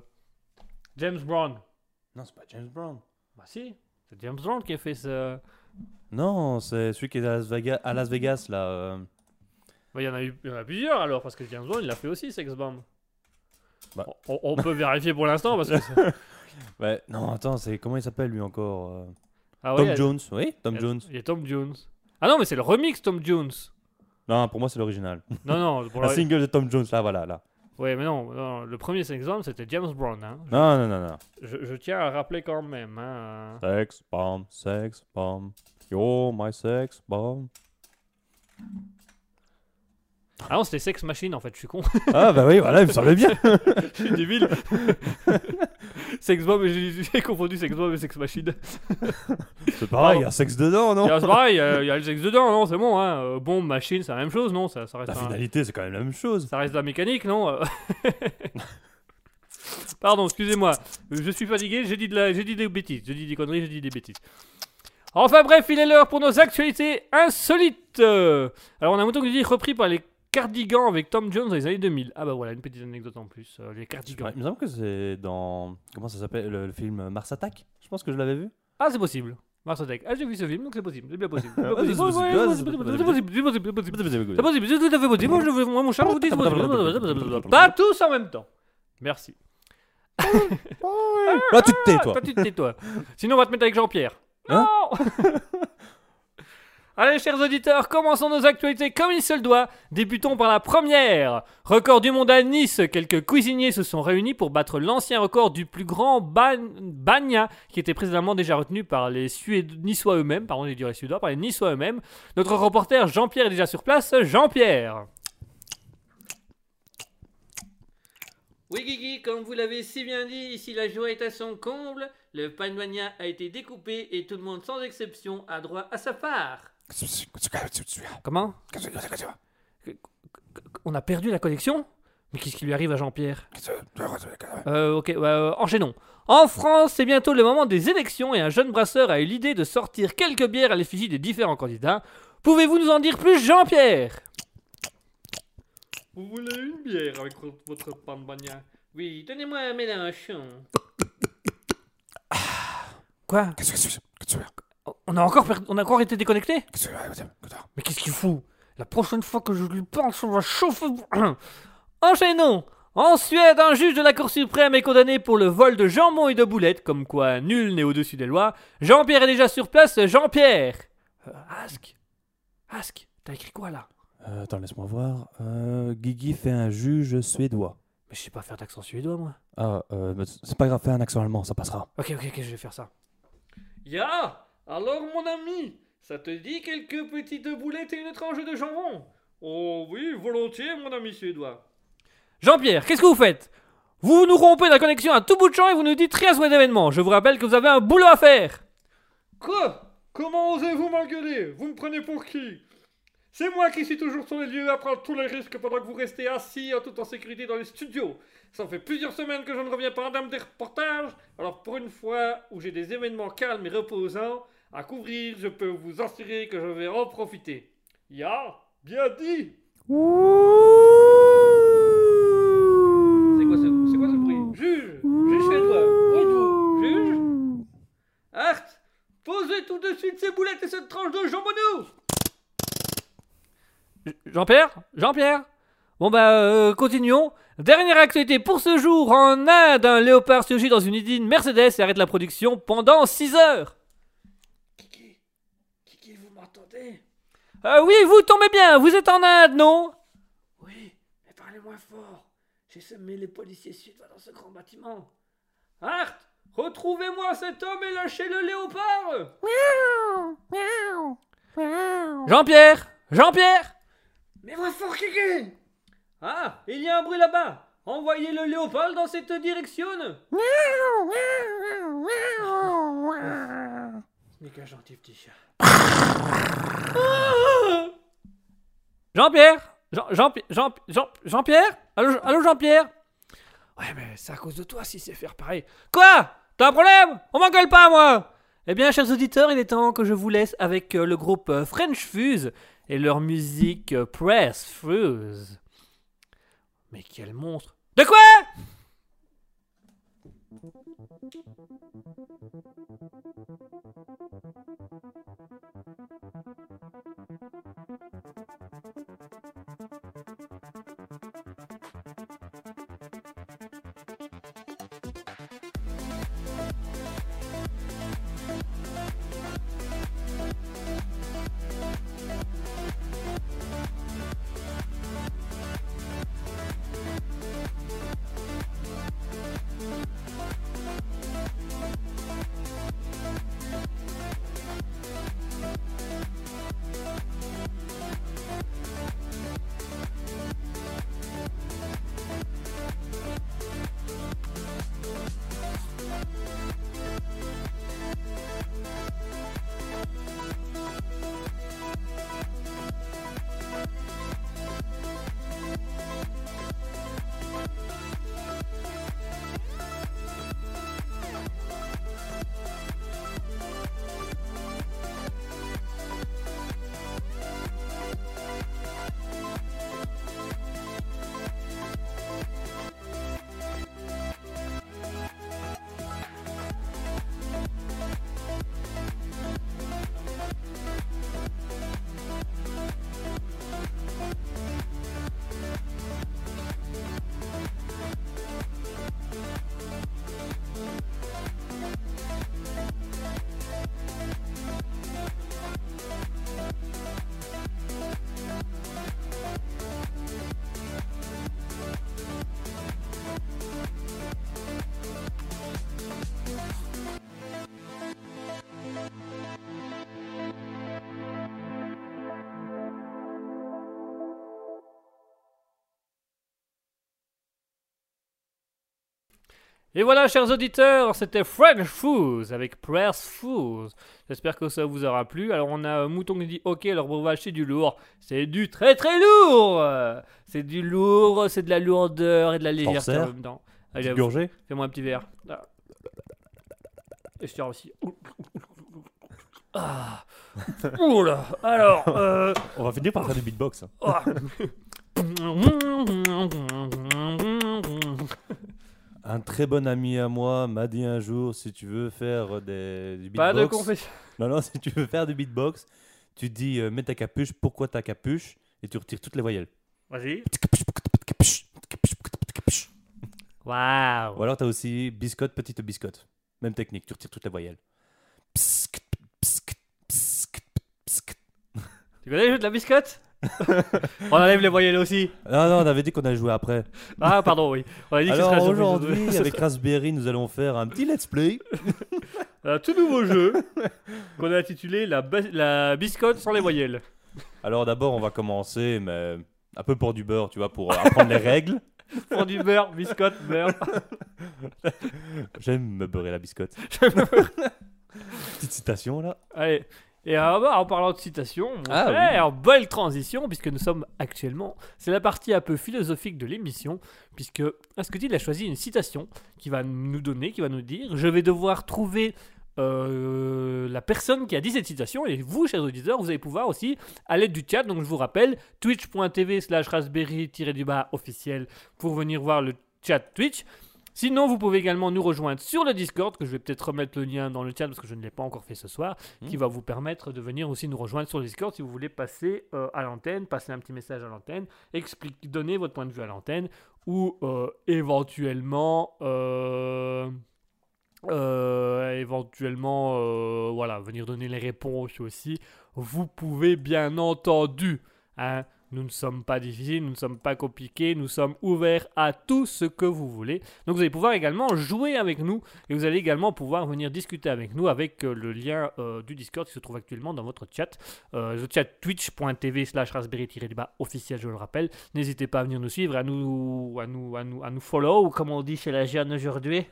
James Brown. Non, c'est pas James Brown. Bah si, c'est James Brown qui a fait ce. Non, c'est celui qui est à Las Vegas, à Las Vegas là. Bah, il y en a eu y en a plusieurs alors, parce que James Brown il a fait aussi Sex Bomb. Bah. On, on peut vérifier pour l'instant parce que. Ouais, non, attends, c'est comment il s'appelle lui encore euh, Ah Tom a- Jones, oui, Tom il a- Jones. Il y a Tom Jones. Ah non, mais c'est le remix Tom Jones. Non, pour moi c'est l'original. Non, non, pour La le- single de Tom Jones, là, voilà, là. Ouais, mais non, non, le premier Bomb c'était James Brown. Hein. Non, non, non, non. Je, je tiens à rappeler quand même. Hein. Sex bomb, sex bomb. You're my sex bomb. Ah non, c'était Sex Machine en fait, je suis con. Ah bah oui, voilà, il me semblait bien. Je suis débile. Sex Bomb, j'ai confondu Sex Bomb et Sex Machine. C'est pareil, il y a sexe dedans, non? C'est pareil, il y, a- il y a le sexe dedans, non C'est bon, hein. Euh, Bombe, machine, c'est la même chose, non ça, ça, reste La un- finalité, c'est quand même la même chose. ça reste de la mécanique, non Euh, Pardon, excusez-moi. Je suis fatigué, j'ai dit, de la... dit des bêtises. J'ai dit des conneries, j'ai dit des bêtises. Enfin bref, il est l'heure pour nos actualités insolites. Euh, Alors on a un mouton qui dit repris par les cardigans avec Tom Jones dans les années 2000. Ah bah voilà, une petite anecdote en plus. euh, les cardigans. Il me semble que c'est dans. Comment ça s'appelle le, le film Mars Attack? Je pense que je l'avais vu. Ah c'est possible. Mars Attack. Ah j'ai vu ce film, donc c'est possible. C'est bien possible. C'est Ah, possible. c'est possible, c'est c'est possible, possible, c'est possible, c'est possible, c'est possible. C'est Ah possible, c'est tout à fait possible. Moi, je moi mon chat, vous possible. Pas tous en même temps. Merci. Là, tu te tais, toi. Toi, tu te tais, toi. Sinon, on va te mettre avec Jean-Pierre. Hein? Non Allez, chers auditeurs, commençons nos actualités comme il se le doit. Débutons par la première. Record du monde à Nice. Quelques cuisiniers se sont réunis pour battre l'ancien record du plus grand bagna qui était précédemment déjà retenu par les Suédois, Niçois eux-mêmes. Pardon, les Suédois, par les Niçois eux-mêmes. Notre reporter Jean-Pierre est déjà sur place. Jean-Pierre. Oui, Guigui, comme vous l'avez si bien dit, ici la joie est à son comble. Le Panmania a été découpé et tout le monde, sans exception, a droit à sa part. Comment? On a perdu la connexion? Mais qu'est-ce qui lui arrive à Jean-Pierre? Euh, ok, bah, euh, enchaînons. En France, c'est bientôt le moment des élections et un jeune brasseur a eu l'idée de sortir quelques bières à l'effigie des différents candidats. Pouvez-vous nous en dire plus, Jean-Pierre? Vous voulez une bière avec votre Panmania Oui, donnez-moi un mélange. Quoi? On a encore per- on a encore été déconnecté Mais qu'est-ce qu'il fout? La prochaine fois que je lui parle, on va chauffer. Enchaînons En Suède, un juge de la Cour suprême est condamné pour le vol de jambon et de boulettes, comme quoi nul n'est au-dessus des lois. Jean-Pierre est déjà sur place. Jean-Pierre Euh, Ask Ask T'as écrit quoi là? Euh, attends, laisse-moi voir. Euh, Guigui fait un juge suédois. Mais je sais pas faire d'accent suédois, moi. Ah, euh, mais c'est pas grave, fais un accent allemand, ça passera. Ok, ok, ok, je vais faire ça. Ya Alors, mon ami, ça te dit quelques petites boulettes et une tranche de jambon? Oh oui, volontiers, mon ami suédois. Jean-Pierre, qu'est-ce que vous faites? Vous nous rompez la connexion à tout bout de champ et vous nous dites rien sur les événements. Je vous rappelle que vous avez un boulot à faire. Quoi? Comment osez-vous m'engueuler? Vous me prenez pour qui? C'est moi qui suis toujours sur les lieux à prendre tous les risques pendant que vous restez assis en toute en sécurité dans les studios. Ça fait plusieurs semaines que je ne reviens pas en dame des reportages, alors pour une fois où j'ai des événements calmes et reposants à couvrir, je peux vous assurer que je vais en profiter. Ya, bien dit C'est quoi ce, c'est quoi ce bruit? Juge Juge Où êtes-vous Juge Art Posez tout de suite ces boulettes et cette tranche de jambonneau Jean-Pierre? Jean-Pierre? Bon bah, euh, continuons. Dernière actualité pour ce jour. En Inde, un léopard surgit dans une usine Mercedes et arrête la production pendant 6 heures. Euh, Oui, vous tombez bien. Vous êtes en Inde, non? Oui, mais parlez moins fort. J'ai semé les policiers suédois dans ce grand bâtiment. Art Retrouvez-moi cet homme et lâchez le léopard Jean-Pierre Jean-Pierre Mais moins fort, Kiki Ah, il y a un bruit là-bas Envoyez le léopard dans cette direction Ce n'est qu'un gentil petit chat. Ah Jean-Pierre Jean, Jean, Jean, Jean, Jean-Pierre? Allô, allô Jean-Pierre? Ouais, mais c'est à cause de toi si c'est faire pareil. Quoi? T'as un problème? On m'engueule pas, moi! Eh bien, chers auditeurs, il est temps que je vous laisse avec euh, le groupe euh, French Fuse et leur musique euh, Press Fuse. Mais quel monstre! De quoi? Et voilà, chers auditeurs, c'était French Foods avec Press Foods. J'espère que ça vous aura plu. Alors, on a Mouton qui dit Ok, alors breuvage, c'est du lourd. C'est du très très lourd C'est du lourd, c'est de la lourdeur et de la légèreté en même temps. Allez, Fais-moi un petit verre. Et je tire aussi. Ah. Oula Alors. Euh... On va finir par faire du beatbox. Un très bon ami à moi m'a dit un jour si tu veux faire des, du beatbox. Pas de confession. Non, non, si tu veux faire du beatbox, tu dis euh, mets ta capuche, pourquoi ta capuche? Et tu retires toutes les voyelles. Vas-y. Waouh. Ou alors tu as aussi biscotte, petite biscotte. Même technique, tu retires toutes les voyelles. Tu connais le jeu de la biscotte? on enlève les voyelles aussi. Non, non, on avait dit qu'on allait jouer après. Ah, pardon, oui. On a dit Alors aujourd'hui, avec Raspberry, nous allons faire un petit let's play. un tout nouveau jeu qu'on a intitulé la, la biscotte sans les voyelles. Alors d'abord, on va commencer, mais un peu pour du beurre, tu vois, pour apprendre les règles. pour du beurre, biscotte, beurre. J'aime me beurrer la biscotte. Petite citation là. Allez, et euh, bah, en parlant de citation, ah, belle transition, puisque nous sommes actuellement. C'est la partie un peu philosophique de l'émission, puisque Asketil a choisi une citation qui va nous donner, qui va nous dire Je vais devoir trouver euh, la personne qui a dit cette citation, et vous, chers auditeurs, vous allez pouvoir aussi, à l'aide du chat, donc je vous rappelle, twitch.tv slash raspberry-du-bas officiel pour venir voir le chat Twitch. Sinon, vous pouvez également nous rejoindre sur le Discord, que je vais peut-être remettre le lien dans le chat parce que je ne l'ai pas encore fait ce soir, hmm. qui va vous permettre de venir aussi nous rejoindre sur le Discord si vous voulez passer euh, à l'antenne, passer un petit message à l'antenne, expliquer, donner votre point de vue à l'antenne, ou euh, éventuellement... Euh, éventuellement, voilà, venir donner les réponses aussi. Vous pouvez bien entendu hein, Nous ne sommes pas difficiles, nous ne sommes pas compliqués, nous sommes ouverts à tout ce que vous voulez. Donc vous allez pouvoir également jouer avec nous et vous allez également pouvoir venir discuter avec nous avec euh, le lien euh, du Discord qui se trouve actuellement dans votre chat. Euh, le chat twitch.tv slash raspberry officiel, je le rappelle. N'hésitez pas à venir nous suivre, à nous, à nous, à nous, à nous follow, comme on dit chez la jeune aujourd'hui.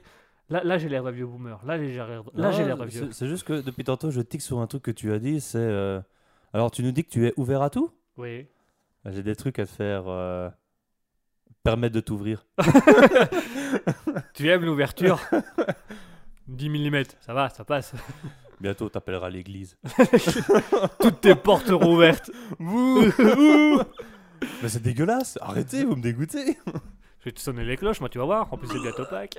Là, là j'ai l'air d'un vieux boomer. Là, j'ai l'air d'un vieux. c'est- C'est juste que depuis tantôt, je tic sur un truc que tu as dit. C'est. euh, Alors, tu nous dis que tu es ouvert à tout? Oui. J'ai des trucs à te faire euh, permettre de t'ouvrir. Tu aimes l'ouverture? 10 mm, ça va, ça passe. Bientôt, t'appelleras l'église. Toutes tes portes seront ouvertes. Mais c'est dégueulasse. Arrêtez, vous me dégoûtez. Je vais te sonner les cloches, moi tu vas voir. En plus c'est bientôt Pâques.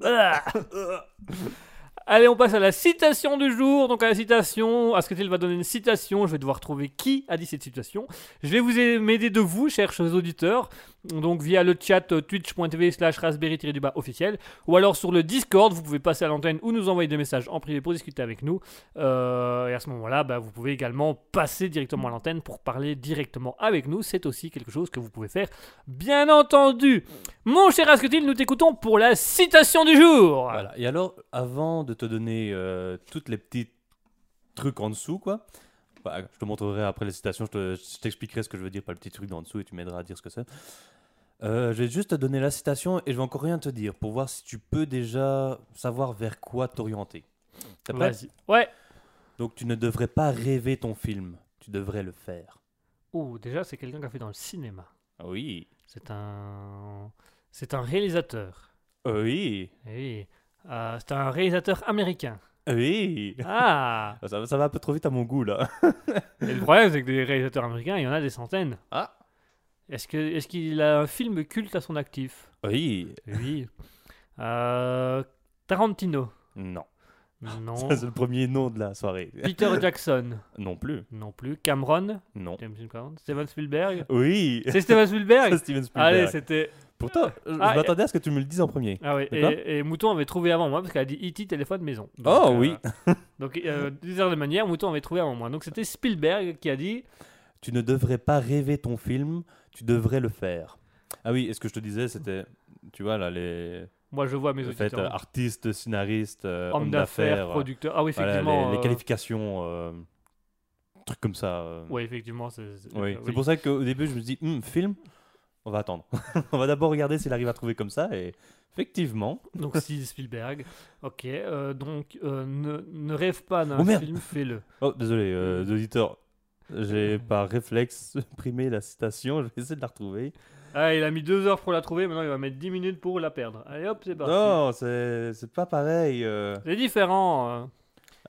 Allez, on passe à la citation du jour. Donc à la citation, Asketil va donner une citation. Je vais devoir trouver qui a dit cette citation. Je vais vous m'aider de vous, chers auditeurs. Donc via le chat euh, twitch.tv slash raspberry-du-bas officiel. Ou alors sur le Discord, vous pouvez passer à l'antenne ou nous envoyer des messages en privé pour discuter avec nous. Euh, et à ce moment-là, bah, vous pouvez également passer directement à l'antenne pour parler directement avec nous. C'est aussi quelque chose que vous pouvez faire, bien entendu. Mon cher Asketil, nous t'écoutons pour la citation du jour. Voilà. Et alors, avant de te donner euh, toutes les petits trucs en dessous, quoi. bah, je te montrerai après les citations, je te- je t'expliquerai ce que je veux dire par le petit truc d'en dessous et tu m'aideras à dire ce que c'est. Euh, je vais juste te donner la citation et je vais encore rien te dire pour voir si tu peux déjà savoir vers quoi t'orienter. T'es prêt Vas-y. Ouais. Donc tu ne devrais pas rêver ton film, tu devrais le faire. Oh, déjà, c'est quelqu'un qui a fait dans le cinéma. Ah Oui, C'est un. C'est un réalisateur. Ah oui, Eh Oui. Euh, c'est un réalisateur américain. Ah oui. Ah Ça, va- ça va un peu trop vite à mon goût là. Et le problème, c'est que des réalisateurs américains, il y en a des centaines. Ah. Est-ce que est-ce qu'il a un film culte à son actif? Oui, Oui. Euh, Tarantino. non. Non. Ça, c'est le premier nom de la soirée. Peter Jackson. Non plus. Non plus. Cameron. Non. Steven Spielberg. Oui. C'est Steven Spielberg C'est Steven Spielberg. Allez, c'était. Pourtant, je Ah, m'attendais à ce que tu me le dises en premier. Ah oui, et, et Mouton avait trouvé avant moi parce qu'elle a dit E.T. téléphone maison. Donc, Oh, euh, oui. donc, euh, d'une certaine manière, Mouton avait trouvé avant moi. Donc, c'était Spielberg qui a dit Tu ne devrais pas rêver ton film, tu devrais le faire. Ah oui, et ce que je te disais, c'était, tu vois, là, les Moi, je vois mes le fait, auditeurs. euh, artistes, scénaristes, euh, Homme hommes d'affaires, euh, producteur. Ah oui, voilà, effectivement. les, les euh, qualifications, euh, trucs comme ça. euh. Oui, effectivement. C'est c'est- Oui, c'est pour ça qu'au début, je me dis, Hum, film, on va attendre. on va d'abord regarder s'il arrive à trouver comme ça, et effectivement, Donc, si Spielberg. Ok. euh, donc, euh, ne, ne rêve pas d'un Oh, film, fais-le. oh, désolé, euh, les auditeurs, j'ai par réflexe supprimé la citation, je vais essayer de la retrouver. Ah, il a mis deux heures pour la trouver. Maintenant, il va mettre 10 minutes pour la perdre. Allez, hop, c'est parti. Non, c'est pas pareil. euh. C'est différent. euh.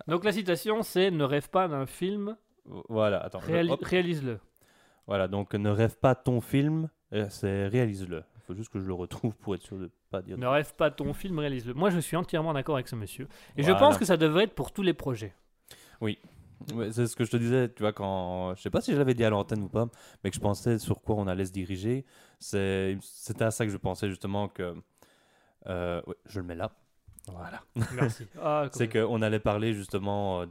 Donc, la citation, c'est Ne rêve pas d'un film, Voilà, attends. je- réali- hop. réalise-le. Voilà, donc ne rêve pas ton film, euh, c'est réalise-le. Il faut juste que je le retrouve pour être sûr de pas dire. Ne rêve pas ton film, réalise-le. Moi, je suis entièrement d'accord avec ce monsieur. Et je Voilà. pense que ça devrait être pour tous les projets. Ouais, c'est ce que je te disais, tu vois, quand. Je sais pas si je l'avais dit à l'antenne ou pas, mais que je pensais sur quoi on allait se diriger. C'est- C'était à ça que je pensais justement que. euh, ouais, je le mets là. Voilà. Merci. Ah, C'est qu'on allait parler justement euh,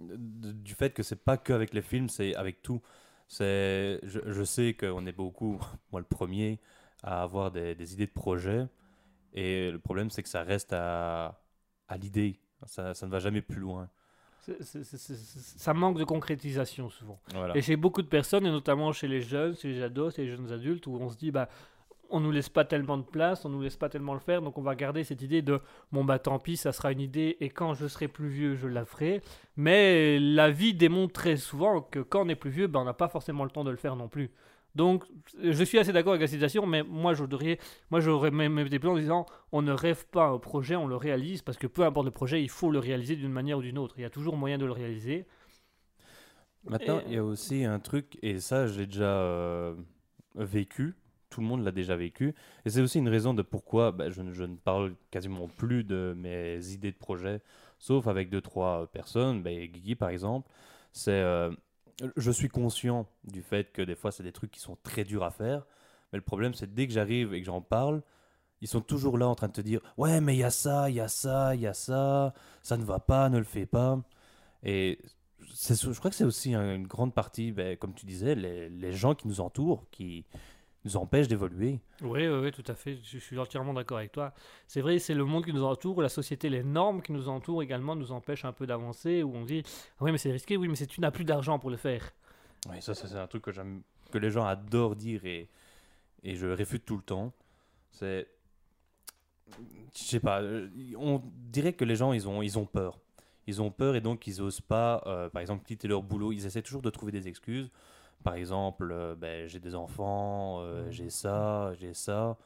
de, de- du fait que c'est pas que avec les films, c'est avec tout. C'est, je, je sais qu'on est beaucoup, moi le premier, à avoir des, des idées de projet. Et le problème, c'est que ça reste à, à l'idée. Ça, ça ne va jamais plus loin. Ça manque de concrétisation souvent. Voilà. Et chez beaucoup de personnes, et notamment chez les jeunes, chez les ados, chez les jeunes adultes, où on se dit, bah, on nous laisse pas tellement de place, on nous laisse pas tellement le faire, donc on va garder cette idée de, bon bah tant pis, ça sera une idée, et quand je serai plus vieux, je la ferai. Mais la vie démontre très souvent que quand on est plus vieux, bah, on n'a pas forcément le temps de le faire non plus. Donc, je suis assez d'accord avec la citation, mais moi, j'aurais même été plus en disant on ne rêve pas un projet, on le réalise, parce que peu importe le projet, il faut le réaliser d'une manière ou d'une autre. Il y a toujours moyen de le réaliser. Maintenant, Et- il y a aussi un truc, et ça, je l'ai déjà euh, vécu. Tout le monde l'a déjà vécu. Et c'est aussi une raison de pourquoi bah, je, ne- je ne parle quasiment plus de mes idées de projet, sauf avec deux, trois personnes. Bah, Guigui, par exemple, c'est. euh, je suis conscient du fait que des fois, c'est des trucs qui sont très durs à faire. Mais le problème, c'est dès que j'arrive et que j'en parle, ils sont toujours là en train de te dire Ouais, mais il y a ça, il y a ça, il y a ça, ça ne va pas, ne le fais pas. Et je crois que c'est aussi un- une grande partie, ben, comme tu disais, les gens qui nous entourent, qui nous empêchent d'évoluer. Oui, oui, oui, tout à fait. Je, je suis entièrement d'accord avec toi. C'est vrai, c'est le monde qui nous entoure, la société, les normes qui nous entourent également nous empêchent un peu d'avancer. Où on dit, Ah oui, mais c'est risqué, oui, mais c'est tu n'as plus d'argent pour le faire. Oui, ça, ça, c'est un truc que j'aime, que les gens adorent dire et, et je réfute tout le temps. C'est, je sais pas, euh, on dirait que les gens ils ont, ils ont peur. Ils ont peur et donc ils osent pas, euh, par exemple, quitter leur boulot. Ils essaient toujours de trouver des excuses. Par exemple, euh, ben, j'ai des enfants, euh, j'ai ça, j'ai ça.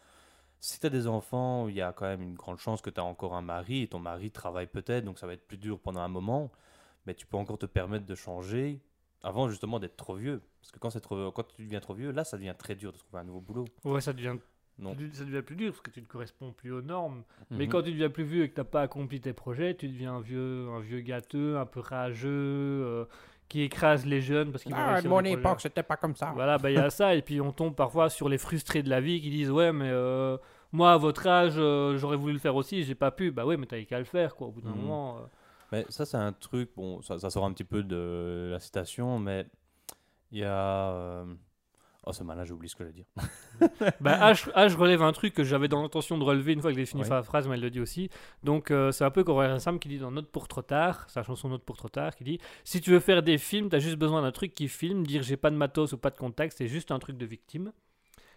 Si tu as des enfants, il y a quand même une grande chance que tu as encore un mari et ton mari travaille peut-être, donc ça va être plus dur pendant un moment. Mais tu peux encore te permettre de changer avant justement d'être trop vieux. Parce que quand, trop, quand tu deviens trop vieux, là, ça devient très dur de trouver un nouveau boulot. Ouais, ça devient, Non. plus- ça devient plus dur parce que tu ne corresponds plus aux normes. Mais Mhm. quand tu deviens plus vieux et que tu n'as pas accompli tes projets, tu deviens un vieux, un vieux gâteux, un peu rageux, euh, qui écrase les jeunes parce qu'ils vont Ah, mon époque, c'était pas comme ça. Voilà, bah il y a ça, et puis on tombe parfois sur les frustrés de la vie qui disent Ouais, mais euh, moi à votre âge, euh, j'aurais voulu le faire aussi, j'ai pas pu. Bah ouais, mais t'avais qu'à le faire, quoi, au bout d'un Mhm. moment. euh. Mais ça, c'est un truc, bon, ça, ça sort un petit peu de la citation, mais il y a. Oh, c'est malin, j'ai oublié ce que je dire. Bah, H, H relève un truc que j'avais dans l'intention de relever une fois que j'ai fini Ouais. la phrase, mais elle le dit aussi. Donc, euh, c'est un peu comme Sam qui dit dans Note pour trop tard, sa chanson Note pour trop tard, qui dit Si tu veux faire des films, t'as juste besoin d'un truc qui filme, dire j'ai pas de matos ou pas de contact, c'est juste un truc de victime.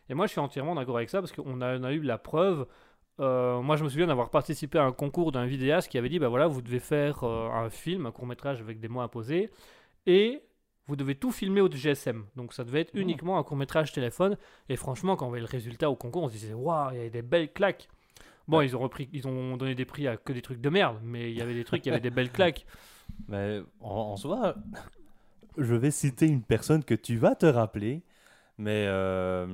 Et moi, je suis entièrement d'accord avec ça parce qu'on a, on a eu la preuve. Euh, moi, je me souviens d'avoir participé à un concours d'un vidéaste qui avait dit bah voilà, vous devez faire euh, un film, un court métrage avec des mots imposés, et vous devez tout filmer au GSM. Donc, ça devait être Oh. uniquement un court métrage téléphone. Et franchement, quand on voyait le résultat au concours, on se disait waouh, il y avait des belles claques. Bon, Ouais. ils ont repris, ils ont donné des prix à que des trucs de merde, mais il y avait des trucs, il y avait des belles claques. Mais en, en soi, je vais citer une personne que tu vas te rappeler, mais euh,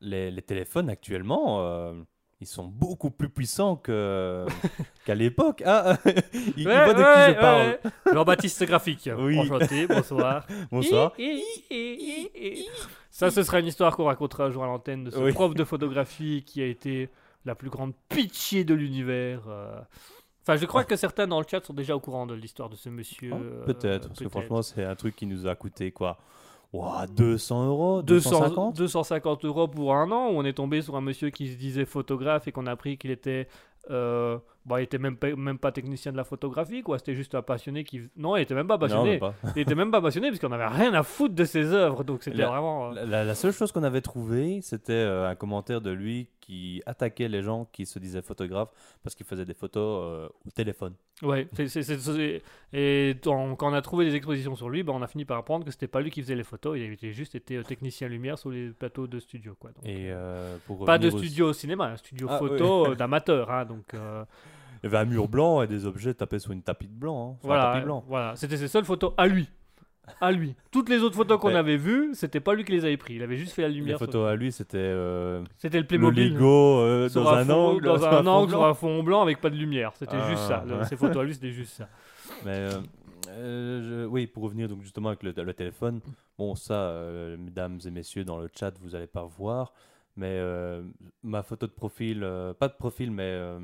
les, les téléphones actuellement, euh, ils sont beaucoup plus puissants que, qu'à l'époque. Ah, il, Ouais, voit de ouais, qui je parle. ouais. Jean-Baptiste Graphique. Oui. Enchanté, bonsoir. Bonsoir. Ça, ce sera une histoire qu'on racontera un jour à l'antenne de ce Oui. prof de photographie qui a été la plus grande pitié de l'univers. euh. Enfin, je crois que certains dans le chat sont déjà au courant de l'histoire de ce monsieur. Ah, euh, peut-être, parce que franchement, c'est un truc qui nous a coûté quoi Ouah, 200 euros 200 250 250 euros pour un an où on est tombé sur un monsieur qui se disait photographe et qu'on a appris qu'il était euh, bon, il était même pas, même pas technicien de la photographie quoi. C'était juste un passionné qui non il était même pas passionné. pas. il était même pas passionné parce qu'on avait rien à foutre de ses œuvres. Donc c'était La- vraiment euh, La, la- la seule chose qu'on avait trouvée, c'était euh, un commentaire de lui qui attaquait les gens qui se disaient photographes parce qu'il faisait des photos euh, au téléphone. ouais et quand on a trouvé des expositions sur lui bah, on a fini par apprendre que c'était pas lui qui faisait les photos. Il avait juste été technicien lumière sur les plateaux de studio quoi. Donc, Et euh, pour pas de studio au cinéma un studio Ah, photo d'amateur hein, donc Il y avait un mur blanc et des objets tapés sur une tapis de blanc. hein, un Voilà, tapis blanc. voilà. c'était ses seules photos à lui. À lui. Toutes les autres photos qu'on Ouais. avait vues, c'était pas lui qui les avait pris. Il avait juste fait la Les lumière. sur- photos à lui, c'était euh, C'était le le Playmobil. Lego euh, dans un, fond- angle. dans un fond angle, sur blanc. un fond blanc avec pas de lumière. C'était Ah, juste ça. Le- ouais. Ces photos à lui, c'était juste ça. Mais euh, euh, je- oui, pour revenir donc justement avec le, le téléphone, bon ça, euh, mesdames et messieurs dans le chat, vous allez pas voir, mais euh, ma photo de profil, euh, pas de profil, mais euh,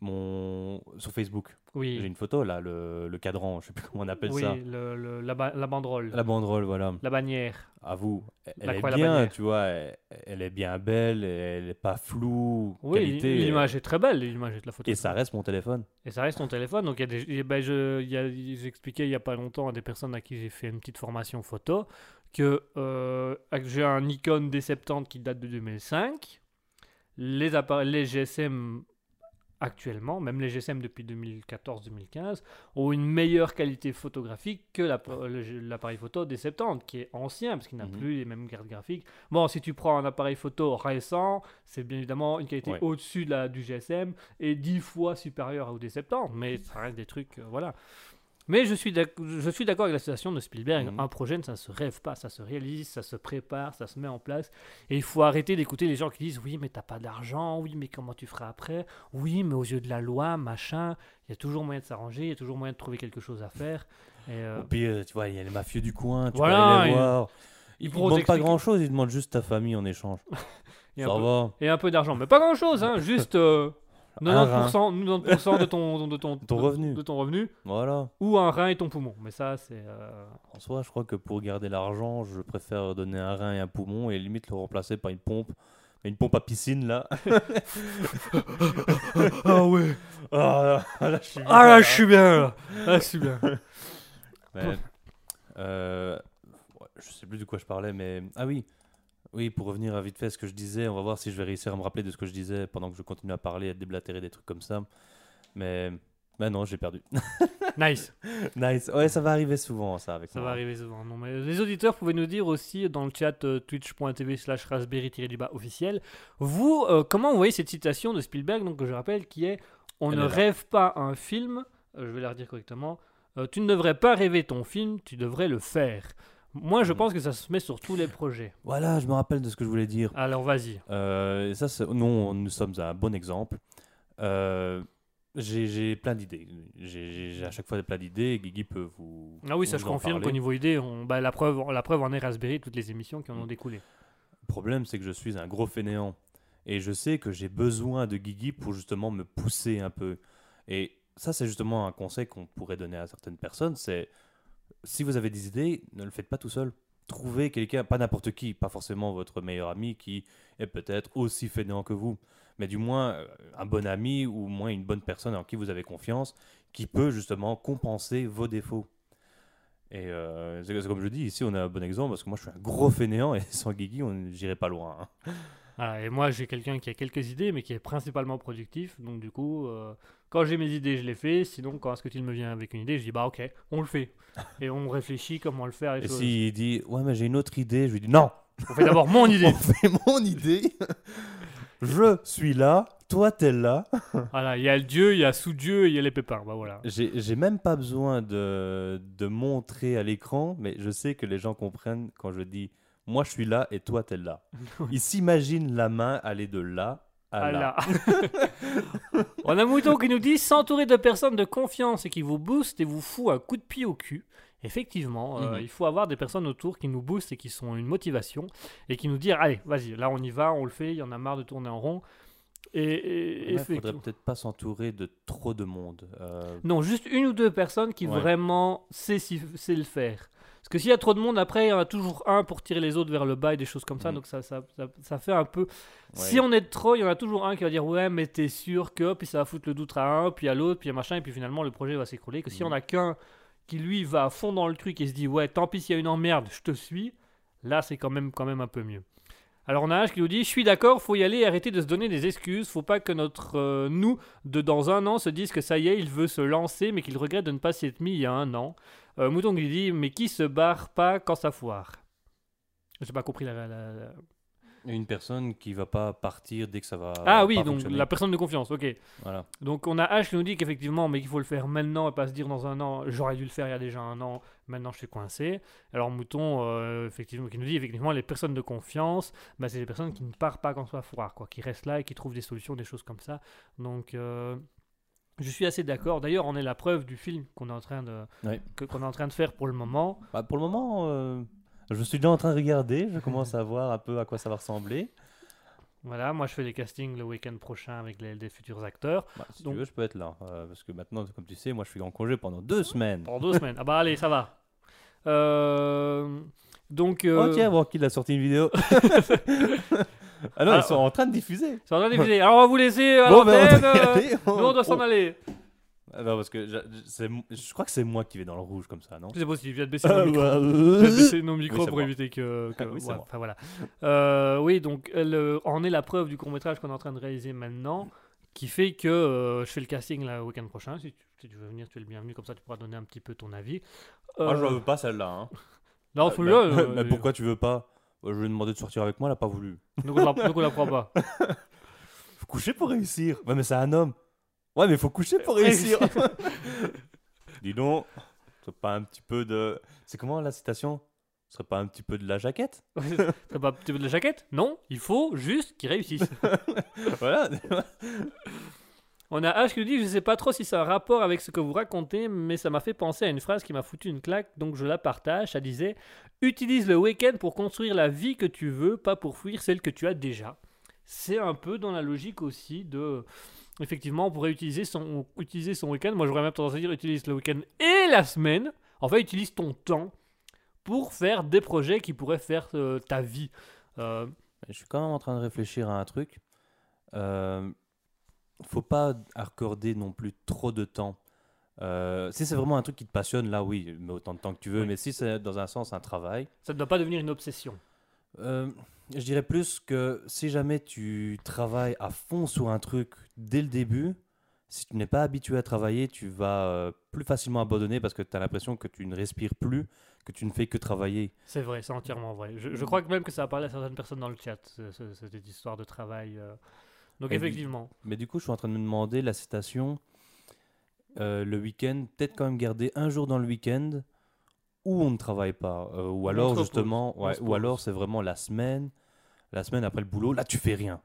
mon sur Facebook, j'ai une photo là, le, le cadran, je sais plus comment on appelle Oui, ça, le- le- la, ba- la banderole. la banderole, voilà. La bannière. À vous, elle La est croix bien, tu vois, elle, elle est bien belle, elle est pas floue, Oui, l'image est très belle, l'image de la photo. et ça reste mon téléphone. Et ça reste ton téléphone. Donc, y a des, ben, je, il y a- j'expliquais il y a pas longtemps à des personnes à qui j'ai fait une petite formation photo que euh, j'ai un Nikon D70 qui date de 2005. Les, appareils, les GSM actuellement, même les GSM depuis 2014-2015, ont une meilleure qualité photographique que l'appareil photo D70 qui est ancien parce qu'il n'a Mhm. plus les mêmes cartes graphiques. Bon, si tu prends un appareil photo récent, c'est bien évidemment une qualité Ouais. au-dessus de la, du GSM et 10 fois supérieur au D70, mais ça reste des trucs, euh, voilà. Mais je suis d'accord avec la situation de Spielberg. Mhm. Un projet, ça ne se rêve pas, ça se réalise, ça se prépare, ça se met en place. Et il faut arrêter d'écouter les gens qui disent Oui, mais t'as pas d'argent, oui, mais comment tu feras après? Oui, mais aux yeux de la loi, machin, il y a toujours moyen de s'arranger, il y a toujours moyen de trouver quelque chose à faire. Et, euh, Au pire, tu vois, il y a les mafieux du coin, tu Voilà, peux aller les voir. ils pourront demandent pas grand chose, ils demandent juste ta famille en échange. et, Ça un peu, va. et un peu d'argent, mais pas grand chose, hein, juste. euh. 90%, 90% de ton, de ton, Ton de- revenu. de ton revenu, Voilà. ou un rein et ton poumon. Mais ça, c'est. euh, En soi, je crois que pour garder l'argent, je préfère donner un rein et un poumon et limite le remplacer par une pompe. Mais Une pompe à piscine là. Ah ouais. Ah là, je suis Ah là, je suis bien là. Ah, je suis bien. Mais, euh, ouais, je sais plus de quoi je parlais, mais ah oui, oui, pour revenir à vite fait à ce que je disais, on va voir si je vais réussir à me rappeler de ce que je disais pendant que je continue à parler, à déblatérer des trucs comme ça. Mais, mais non, j'ai perdu. Nice. nice. Ouais, ça va arriver souvent ça avec Ça moi. va arriver souvent. Non, mais les auditeurs pouvaient nous dire aussi dans le chat euh, twitch.tv slash raspberry-du-bas officiel, vous, euh, comment vous voyez cette citation de Spielberg, donc, que je rappelle, qui est « On Elle ne rêve pas un film, euh, je vais la redire correctement, tu ne devrais pas rêver ton film, tu devrais le faire ». Moi, je Mhm. pense que ça se met sur tous les projets. Voilà, je me rappelle de ce que je voulais dire. Alors, vas-y. Euh, ça, c'est- nous, nous sommes un bon exemple. Euh, j'ai j'ai plein d'idées. J'ai j'ai- j'ai à chaque fois plein d'idées. Guigui peut vous. Ah oui, ça vous je en confirme parler. qu'au niveau idée, on- bah, la, preuve, la preuve en est Raspberry, toutes les émissions qui en ont Mm. découlé. Le problème, c'est que je suis un gros fainéant. Et je sais que j'ai besoin de Guigui pour justement me pousser un peu. Et ça, c'est justement un conseil qu'on pourrait donner à certaines personnes. C'est si vous avez des idées, ne le faites pas tout seul. Trouvez quelqu'un, pas n'importe qui, pas forcément votre meilleur ami qui est peut-être aussi fainéant que vous, mais du moins euh, un bon ami ou au moins une bonne personne en qui vous avez confiance, qui peut justement compenser vos défauts. Et euh, c'est comme je dis, ici on a un bon exemple parce que moi je suis un gros fainéant et sans Guigui, on n'irait pas loin. hein. Voilà, et moi, j'ai quelqu'un qui a quelques idées, mais qui est principalement productif. Donc, du coup, euh, quand j'ai mes idées, je les fais. Sinon, quand est-ce que tu me vient avec une idée, je dis bah ok, on le fait. et on réfléchit comment le faire. Et choses. s'il dit ouais mais j'ai une autre idée, je lui dis non, On fait d'abord mon idée. on fait mon idée. je suis là, toi t'es là. voilà, il y a le Dieu, il y a sous Dieu, et il y a les pépins. Bah voilà. J'ai j'ai même pas besoin de, de montrer à l'écran, mais je sais que les gens comprennent quand je dis moi je suis là et toi t'es là. Ils s'imaginent la main aller de là à Ah là. là. On a Mouton qui nous dit s'entourer de personnes de confiance et qui vous boostent et vous fout un coup de pied au cul. Effectivement, euh, Mhm. il faut avoir des personnes autour qui nous boostent et qui sont une motivation et qui nous disent allez, vas-y, là on y va, on le fait, il y en a marre de tourner en rond. Et, et- Ouais, faudrait peut-être pas s'entourer de trop de monde. Euh, Non, juste une ou deux personnes qui Ouais. vraiment sait, si- sait le faire. Parce que s'il y a trop de monde, après, il y en a toujours un pour tirer les autres vers le bas et des choses comme ça. Mhm. Donc ça, ça, ça, ça fait un peu. ouais. Si on est trop, il y en a toujours un qui va dire Ouais, mais t'es sûr que. Puis ça va foutre le doute à un, puis à l'autre, puis à machin. Et puis finalement, le projet va s'écrouler. Que si Mhm. on a qu'un qui, lui, va à fond dans le truc et se dit Ouais, tant pis s'il y a une emmerde, je te suis. Là, c'est quand même, quand même un peu mieux. Alors on qui nous dit Je suis d'accord, faut y aller arrêter de se donner des excuses. Faut pas que notre euh, nous de dans un an se dise que ça y est, il veut se lancer, mais qu'il regrette de ne pas s'y être mis il y a un an. Euh, Mouton qui dit Mais qui se barre pas quand ça foire? J'ai pas compris la- Une personne qui va pas partir dès que ça va. Ah oui, donc la personne de confiance, ok. Voilà. Donc on a H qui nous dit qu'effectivement, mais qu'il faut le faire maintenant et pas se dire dans un an, j'aurais dû le faire il y a déjà un an, maintenant je suis coincé. Alors Mouton, euh, effectivement, qui nous dit effectivement les personnes de confiance, bah, c'est les personnes qui ne partent pas quand ça foire, quoi, qui restent là et qui trouvent des solutions, des choses comme ça. Donc euh, je suis assez d'accord. D'ailleurs, on est la preuve du film qu'on est en train de qu'on est en train de faire pour le moment. Bah, pour le moment, euh, je suis déjà en train de regarder. Je commence à voir un peu à quoi ça va ressembler. Voilà, moi je fais les castings le week-end prochain avec les, des futurs acteurs. Bah, si Donc- tu veux, je peux être là. euh, parce que maintenant, comme tu sais, moi je suis en congé pendant deux semaines. Pendant deux semaines. Ah bah allez, ça va. Euh, donc. euh, Oh tiens, voir qu'il a sorti une vidéo. ah non, Alors- ils sont en train de diffuser. C'est en train de diffuser. Alors on va vous laisser à Bon, ben, l'antenne. on euh, aller. Nous on doit s'en aller. Ah non, parce que je, je- je crois que c'est moi qui vais dans le rouge comme ça, non? C'est possible, je viens de baisser nos micros. Ah, Je viens de baisser nos micros Oui, pour moi. éviter que. que- Ah oui, ouais, enfin, voilà. Euh, oui, donc euh, le- on est la preuve du court métrage qu'on est en train de réaliser maintenant, qui fait que euh, je fais le casting le week-end prochain. Si tu, si tu veux venir, tu es le bienvenu. Comme ça, tu pourras donner un petit peu ton avis. Moi, je Euh, veux pas celle-là. Hein. Non, Ah, faut le. euh, mais pourquoi tu veux pas? Bah, Je lui ai demandé de sortir avec moi, elle a pas voulu. Donc on la, donc on la prend pas. Faut coucher pour réussir. Ouais, mais c'est un homme. Ouais, mais faut coucher pour réussir. Dis donc, c'est pas un petit peu de. C'est comment la citation? Ce serait pas un petit peu de la jaquette? T'as pas un petit peu de la jaquette? Non, il faut juste qu'il réussisse. Voilà. On a H qui nous dit Je sais pas trop si c'est un rapport avec ce que vous racontez, mais ça m'a fait penser à une phrase qui m'a foutu une claque, donc je la partage. Ça disait Utilise le week-end pour construire la vie que tu veux, pas pour fuir celle que tu as déjà. C'est un peu dans la logique aussi de. Effectivement, on pourrait utiliser son, utiliser son week-end. Moi, j'aurais même tendance à dire utilise le week-end et la semaine. En fait, utilise ton temps pour faire des projets qui pourraient faire euh, ta vie. Euh, Je suis quand même en train de réfléchir à un truc. Euh, faut pas accorder non plus trop de temps. Euh, si c'est vraiment un truc qui te passionne, là oui, mais autant de temps que tu veux. Oui. Mais si c'est dans un sens un travail, ça ne doit pas devenir une obsession. Je dirais plus que si jamais tu travailles à fond sur un truc dès le début, si tu n'es pas habitué à travailler, tu vas euh, plus facilement abandonner parce que tu as l'impression que tu ne respires plus, que tu ne fais que travailler. C'est vrai, c'est entièrement vrai. Je, je crois que même que ça a parlé à certaines personnes dans le chat, ce- ce- cette histoire de travail. euh. Donc Et du- effectivement, Mais du coup, je suis en train de me demander la citation. euh, le week-end, peut-être quand même garder un jour dans le week-end où on ne travaille pas. euh, ou alors, justement, ouais, ou alors c'est vraiment la semaine. La semaine après le boulot, là, tu fais rien.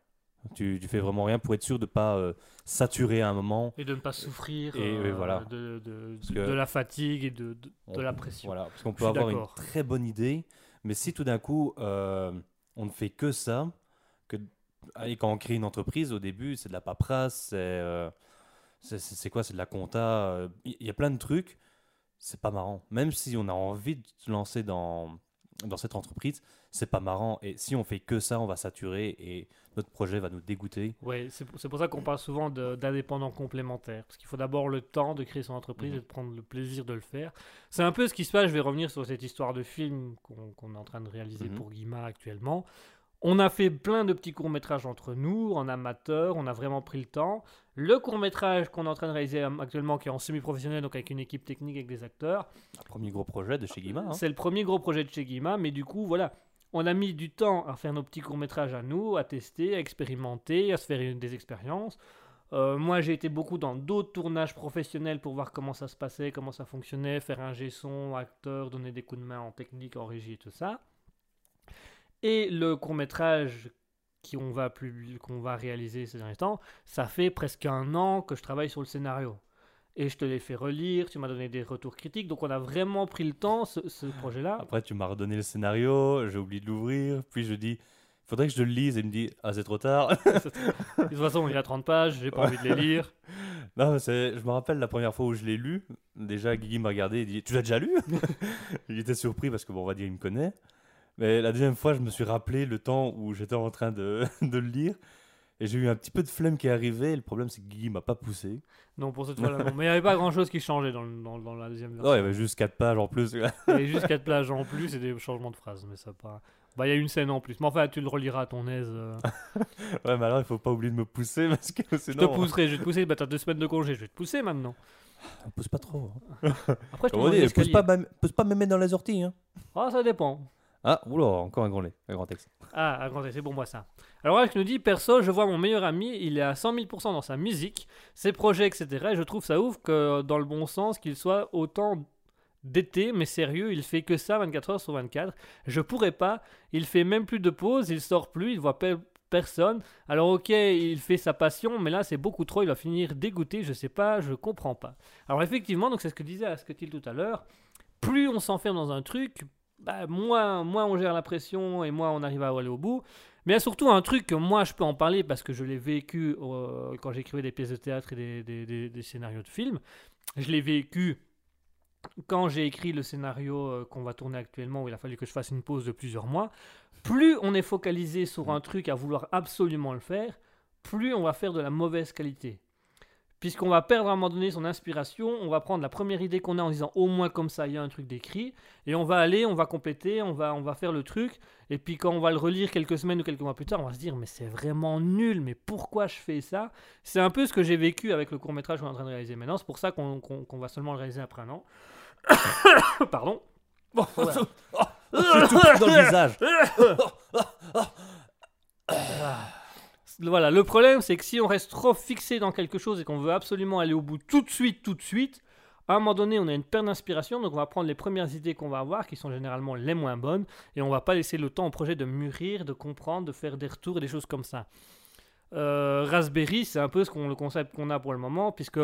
Tu, tu fais vraiment rien pour être sûr de pas euh, saturer à un moment. et de ne pas souffrir Et- euh, et voilà. de, de- Parce de- que- de la fatigue et de, On- la pression. Voilà, parce qu'on peut avoir une très bonne idée, mais si tout d'un coup, on ne fait que ça, que, et quand on crée une entreprise, au début, c'est de la paperasse, c'est c'est- quoi? C'est de la compta, il y, a plein de trucs, c'est pas marrant. Même si on a envie de se lancer dans, dans cette entreprise, c'est pas marrant. Et si on fait que ça, on va saturer et notre projet va nous dégoûter. Ouais, c'est pour, pour ça qu'on parle souvent d'indépendants complémentaires. Parce qu'il faut d'abord le temps de créer son entreprise Mhm. et de prendre le plaisir de le faire. C'est un peu ce qui se passe. Je vais revenir sur cette histoire de film qu'on qu'on est en train de réaliser Mhm. pour Guima actuellement. On a fait plein de petits courts-métrages entre nous, en amateur, on a vraiment pris le temps. Le court-métrage qu'on est en train de réaliser euh, actuellement, qui est en semi-professionnel, donc avec une équipe technique, avec des acteurs, Un premier gros projet de chez Guima. hein. c'est le premier gros projet de chez Guima, mais du coup, voilà. On a mis du temps à faire nos petits courts-métrages à nous, à tester, à expérimenter, à se faire une- des expériences. Euh, moi, j'ai été beaucoup dans d'autres tournages professionnels pour voir comment ça se passait, comment ça fonctionnait, faire un G-son, acteur, donner des coups de main en technique, en régie et tout ça. Et le qu'on va, publi- qu'on va réaliser ces derniers temps, ça fait presque un an que je travaille sur le scénario. Et je te l'ai fait relire, tu m'as donné des retours critiques, donc on a vraiment pris le temps, ce, ce projet-là. Après, tu m'as redonné le scénario, j'ai oublié de l'ouvrir, puis je dis, il faudrait que je le lise, et il me dit, ah, c'est trop tard. De toute façon, il y a 30 pages, j'ai pas envie de les lire. non, c'est- je me rappelle la première fois où je l'ai lu, déjà Guigui m'a regardé et dit, tu l'as déjà lu? Il était surpris parce que, bon, on va dire, il me connaît. Mais la deuxième fois, je me suis rappelé le temps où j'étais en train de, de le lire, et j'ai eu un petit peu de flemme qui est arrivé, et le problème, c'est que Guigui m'a pas poussé. Non, pour cette fois-là, non. Mais il n'y avait pas grand-chose qui changeait dans, le- dans, dans la deuxième Non, il y avait juste 4 pages en plus. Il y avait juste 4 plages en plus et des changements de phrases, mais ça pas... Bah, il y a une scène en plus. Mais enfin, tu le reliras à ton aise. euh. ouais, mais alors, il faut pas oublier de me pousser, parce que Je sinon... te pousserai, je vais te pousser. Bah, t'as deux semaines de congé, je vais te pousser maintenant. Pousse pas trop. hein. Après, je te on dit, pousse pas, pousse pas mettre dans les orties. Hein. Ah, ça dépend. Ah, oula, encore un grand, lait, un grand texte. Ah, grand c'est pour moi ça. Alors Alex nous dit, perso, je vois mon meilleur ami, il est à 100 000% dans sa musique, ses projets, etc. Et je trouve ça ouf que dans le bon sens, qu'il soit autant d'été, mais sérieux, il fait que ça 24 heures sur 24. Je pourrais pas, il fait même plus de pause, il sort plus, il voit pe- personne. Alors ok, il fait sa passion, mais là c'est beaucoup trop, il va finir dégoûté, je sais pas, je comprends pas. Alors effectivement, donc c'est ce que disait Asketil tout à l'heure, plus on s'enferme dans un truc, bah, moins, moins on gère la pression et moins on arrive à aller au bout. Mais il y a surtout un truc que moi je peux en parler parce que je l'ai vécu euh, quand j'écrivais des pièces de théâtre et des, des- des- des scénarios de films. Je l'ai vécu quand j'ai écrit le scénario euh, qu'on va tourner actuellement où il a fallu que je fasse une pause de plusieurs mois. Plus on est focalisé sur un truc à vouloir absolument le faire, plus on va faire de la mauvaise qualité. Puisqu'on va perdre à un moment donné son inspiration, on va prendre la première idée qu'on a en disant au moins comme ça il y a un truc d'écrit, et on va aller, on va compléter, on va, on va faire le truc, et puis quand on va le relire quelques semaines ou quelques mois plus tard, on va se dire mais c'est vraiment nul, mais pourquoi je fais ça C'est un peu ce que j'ai vécu avec le court métrage qu'on est en train de réaliser maintenant, c'est pour ça qu'on va seulement le réaliser après un an. Pardon. Bon, tout pris dans le visage. Voilà, le problème c'est que si on reste trop fixé dans quelque chose et qu'on veut absolument aller au bout tout de suite, tout de suite, à un moment donné on a une perte d'inspiration, donc on va prendre les premières idées qu'on va avoir, qui sont généralement les moins bonnes, et on va pas laisser le temps au projet de mûrir, de comprendre, de faire des retours et des choses comme ça. Euh, Raspberry, c'est un peu le concept qu'on a pour le moment, puisque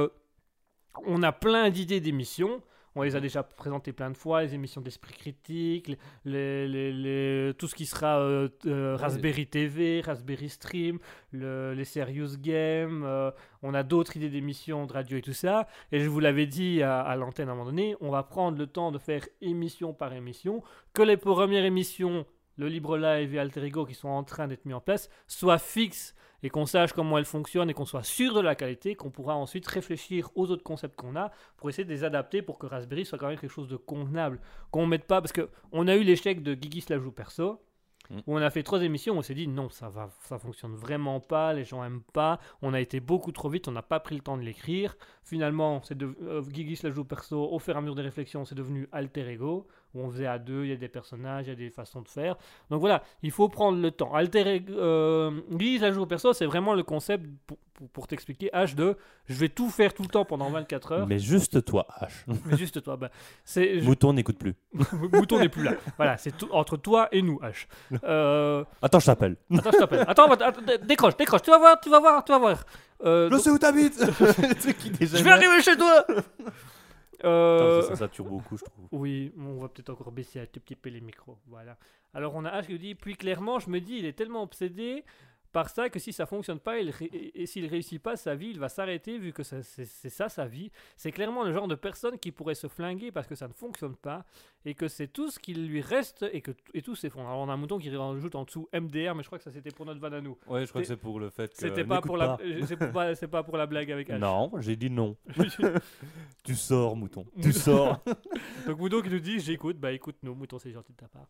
on a plein d'idées d'émissions, On les a déjà présentés plein de fois, les émissions d'esprit critique, les, les- les- tout ce qui sera euh, euh, Raspberry TV, Raspberry Stream, le- les Serious Games. euh, on a d'autres idées d'émissions de radio et tout ça. Et je vous l'avais dit à, à l'antenne à un moment donné, on va prendre le temps de faire émission par émission, que les premières émissions, le Libre Live et Alter Ego qui sont en train d'être mis en place, soient fixes et qu'on sache comment elles fonctionnent et qu'on soit sûr de la qualité, qu'on pourra ensuite réfléchir aux autres concepts qu'on a pour essayer de les adapter pour que Raspberry soit quand même quelque chose de convenable. Qu'on mette pas, parce que on a eu l'échec de Guigui joue perso, Mm. où on a fait trois émissions, on s'est dit non, ça va, ça fonctionne vraiment pas, les gens aiment pas, on a été beaucoup trop vite, on n'a pas pris le temps de l'écrire. Finalement, c'est de, euh, Guigui la joue perso, au fur et à mesure des réflexions, c'est devenu alter ego, où on faisait à deux, il y a des personnages, il y a des façons de faire. Donc voilà, il faut prendre le temps. Alter euh, Guigui se la joue perso, c'est vraiment le concept pour, pour- pour t'expliquer, H2, je vais tout faire tout le temps pendant 24 heures, Mais juste toi, H. mais juste toi. Bah, c'est, je- Mouton n'écoute plus. Mouton n'est plus là. Voilà, c'est tout entre toi et nous, H. Euh, Attends, je t'appelle. attends, je t'appelle. Attends, attends, attends, dé- décroche, décroche. Tu vas voir, tu vas voir, tu vas voir. Euh, donc- sais où t'habites je vais arriver chez toi. Euh, Ça sature beaucoup, je trouve. oui, on va peut-être encore baisser un tout petit peu les micros. Voilà. Alors on a H qui nous dit, puis clairement, je me dis, il est tellement obsédé par ça que si ça fonctionne pas il ré- et, s'il réussit pas sa vie, il va s'arrêter vu que c'est ça sa vie. C'est clairement le genre de personne qui pourrait se flinguer parce que ça ne fonctionne pas et que c'est tout ce qui lui reste et que et tout s'effondre. Alors on a un mouton qui rajoute en dessous MDR, mais je crois que ça c'était pour notre van à nous. Ouais, je crois que C'est- pour le fait que. C'était pas pour la, c'est pas, pas pour la blague avec H. Non, j'ai dit non. Tu sors, mouton. Tu sors. Donc Mouton qui nous dit j'écoute, bah écoute nous, Mouton c'est gentil de ta part.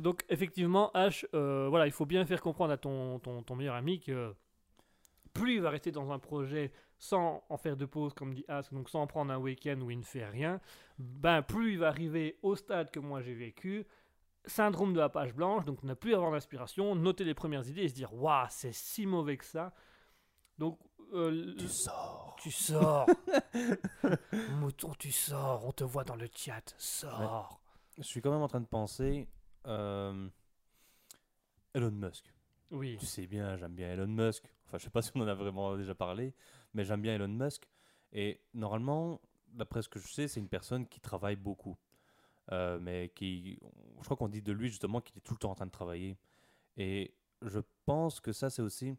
Donc effectivement H, euh, voilà, il faut bien faire comprendre à ton, ton, ton meilleur ami que plus il va rester dans un projet sans en faire de pause comme dit Ask, donc sans prendre un week-end où il ne fait rien, ben plus il va arriver au stade que moi j'ai vécu, syndrome de la page blanche, donc ne plus avoir d'inspiration, noter les premières idées et se dire waouh c'est si mauvais que ça. Donc euh, tu sors. tu sors. Mouton, tu sors. On te voit dans le chat. Sors. Je suis quand même en train de penser. Euh, Elon Musk. Oui. Tu sais bien, j'aime bien Elon Musk. Enfin, je sais pas si on en a vraiment déjà parlé, mais j'aime bien Elon Musk. Et normalement, d'après ce que je sais, c'est une personne qui travaille beaucoup. Euh, mais qui. Je crois qu'on dit de lui justement qu'il est tout le temps en train de travailler. Et je pense que ça, c'est aussi.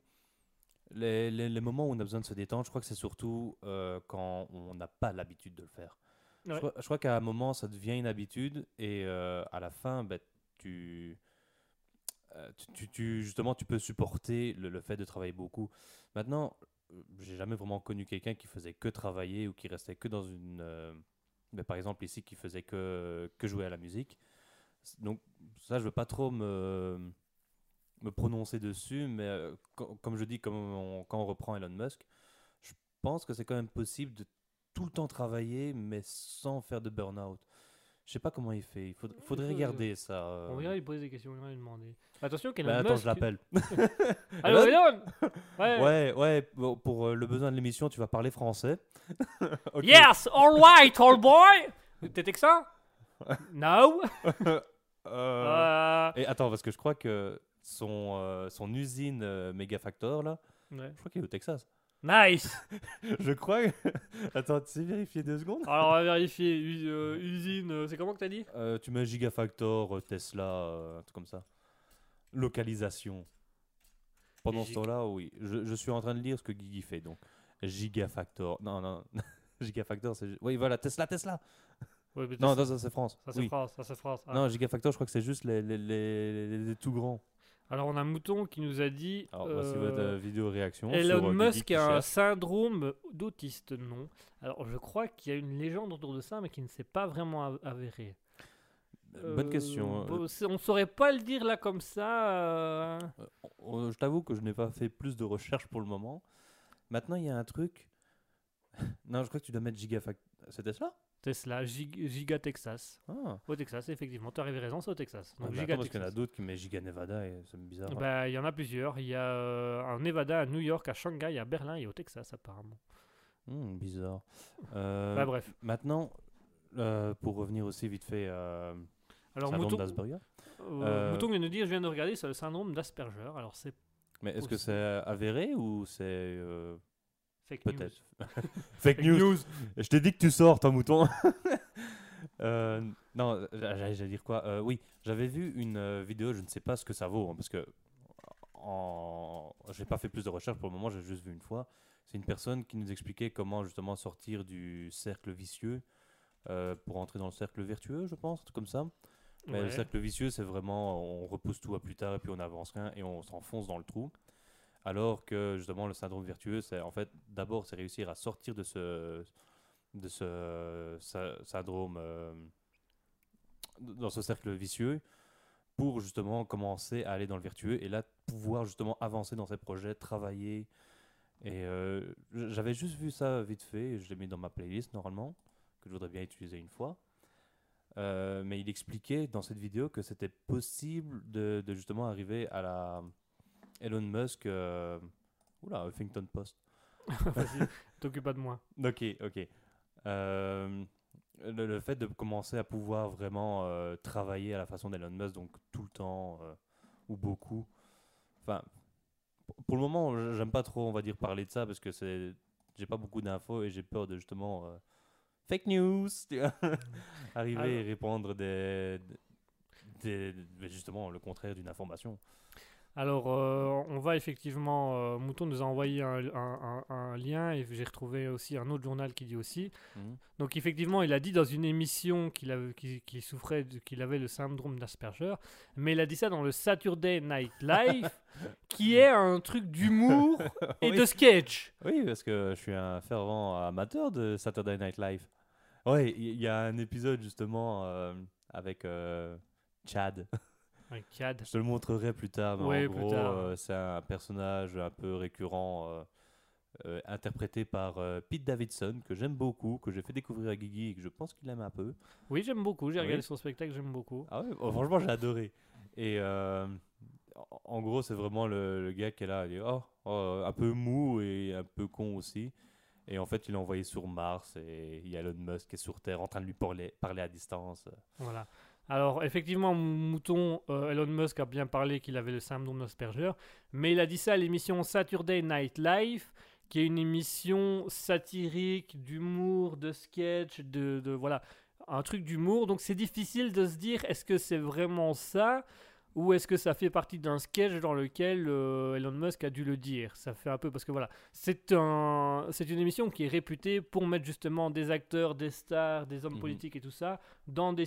Les, les- les moments où on a besoin de se détendre, je crois que c'est surtout euh, quand on n'a pas l'habitude de le faire. Je crois, qu'à un moment, ça devient une habitude et euh, à la fin, ben, tu, euh, tu, tu- justement, tu peux supporter le, le fait de travailler beaucoup. Maintenant, j'ai jamais vraiment connu quelqu'un qui faisait que travailler ou qui restait que dans une, euh, ben, par exemple ici, qui faisait que, que jouer à la musique. Donc ça, je veux pas trop me, me prononcer dessus, mais euh, co- comme je dis, comme quand on reprend Elon Musk, je pense que c'est quand même possible de tout le temps travailler, mais sans faire de burn-out. Je sais pas comment il fait. Il faudrait, regarder ça. euh. On va lui poser des questions, on va lui demander. Attention, Elon Ben, attends, Musk- je l'appelle. Allô, Elon Ouais. Ouais, ouais, bon, pour euh, le besoin de l'émission, tu vas parler français. Ok. Yes, all right, all boy T'es texan? No Euh, Euh, Et attends, parce que je crois que son, euh, son usine euh, Megafactor, là, ouais. je crois qu'il est au Texas. Nice je crois. que- attends, tu sais vérifier deux secondes Alors, on va vérifier. U- euh, usine, euh, c'est comment que t'as dit Euh, Tu mets Gigafactor, Tesla, euh, un truc comme ça. Localisation. Pendant ce Gig- temps-là, oui. Je, je suis en train de lire ce que Guigui fait. Donc, Gigafactor. Non, non. Gigafactor, c'est. Oui, voilà, Tesla, Tesla. Ouais, mais Non, ça, non, ça c'est France. ça c'est oui. France, ça c'est France. Ah. Non, Gigafactor, je crois que c'est juste les, les, les, les- les tout grands. Alors, on a Mouton qui nous a dit... Alors, voici euh, votre euh, vidéo réaction. Elon sur, euh, Musk a un syndrome d'autiste, non. Alors, je crois qu'il y a une légende autour de ça, mais qui ne s'est pas vraiment av- avérée. Bonne Euh, question. bon, c'est- on saurait pas le dire là comme ça. euh. Euh, euh, je t'avoue que je n'ai pas fait plus de recherches pour le moment. Maintenant, il y a un truc. non, je crois que tu dois mettre Gigafactor. C'est Tesla? Tesla, Gig- Giga Texas. Ah. Au Texas, effectivement. Tu as raison, c'est au Texas. Ah, Donc, mais Giga attends, parce qu'il y en a d'autres qui mettent Giga Nevada et c'est bizarre. Bah, Il y en a plusieurs. Il y a euh, un Nevada, à New York, à Shanghai, à Berlin et au Texas, apparemment. Hmm, bizarre. Euh, Bah, bref. Maintenant, euh, pour revenir aussi vite fait à Alors, syndrome Mouton, d'Asperger. Mouton vient de nous dire je viens de regarder, c'est le syndrome d'Asperger. Alors, c'est Mais est-ce que c'est avéré ou c'est fake news. peut-être Fake news. Je t'ai dit que tu sors, toi, mouton. Euh, non, j'allais dire quoi? Euh, Oui, j'avais vu une euh, vidéo, je ne sais pas ce que ça vaut, hein, parce que en... j'ai pas fait plus de recherches pour le moment, j'ai juste vu une fois. C'est une personne qui nous expliquait comment justement sortir du cercle vicieux pour entrer dans le cercle vertueux, je pense, comme ça. Mais le cercle vicieux, c'est vraiment on repousse tout à plus tard et puis on n'avance rien et on s'enfonce dans le trou. Alors que justement le syndrome vertueux, c'est en fait d'abord c'est réussir à sortir de ce de ce sy- syndrome euh, dans ce cercle vicieux pour justement commencer à aller dans le vertueux et là pouvoir justement avancer dans ses projets, travailler. Et euh, j'avais juste vu ça vite fait, je l'ai mis dans ma playlist normalement, que je voudrais bien utiliser une fois. Euh, mais il expliquait dans cette vidéo que c'était possible de justement arriver à la Elon Musk. Euh... Oula, Huffington Post. Vas-y, t'occupe pas de moi. Ok, ok. Euh, le, le fait de commencer à pouvoir vraiment euh, travailler à la façon d'Elon Musk, donc tout le temps euh, ou beaucoup. Enfin, pour- le moment, j'aime pas trop, on va dire, parler de ça parce que c'est, j'ai pas beaucoup d'infos et j'ai peur de justement fake news, arriver et des, des, des- justement le contraire d'une information. Alors, euh, on va effectivement. euh, Mouton nous a envoyé un, un- un- un lien et j'ai retrouvé aussi un autre journal qui dit aussi. Mhm. Donc, effectivement, il a dit dans une émission qu'il avait- qu'il qu'il souffrait, de- qu'il avait le syndrome d'Asperger, mais il a dit ça dans le Saturday Night Live, qui est un truc d'humour et Oui. de sketch. Oui, parce que je suis un fervent amateur de Saturday Night Live. Oui, il y, y a un épisode justement euh, avec Chad. Un. Je te le montrerai plus tard, mais Ouais, en gros, euh, c'est un personnage un peu récurrent, euh, euh, interprété par Pete Davidson, que j'aime beaucoup, que j'ai fait découvrir à Guigui et que je pense qu'il aime un peu. Oui, j'aime beaucoup. J'ai Oui. regardé son spectacle, j'aime beaucoup. Ah ouais, oh, franchement, j'ai adoré. Et en- en gros, c'est vraiment le, le gars qui est là, il est oh, oh, un peu mou et un peu con aussi. Et en fait, il est envoyé sur Mars et il y a Elon Musk qui est sur Terre en train de lui parler, parler à distance. Voilà. Alors, effectivement, Mouton, euh, Elon Musk a bien parlé qu'il avait le syndrome d'Asperger, mais il a dit ça à l'émission Saturday Night Live, qui est une émission satirique, d'humour, de sketch, de, de- voilà, un truc d'humour. Donc, c'est difficile de se dire est-ce que c'est vraiment ça? Ou est-ce que ça fait partie d'un sketch dans lequel euh, Elon Musk a dû le dire? Ça fait un peu parce que voilà, c'est un, c'est une émission qui est réputée pour mettre justement des acteurs, des stars, des hommes Mhm. politiques et tout ça dans des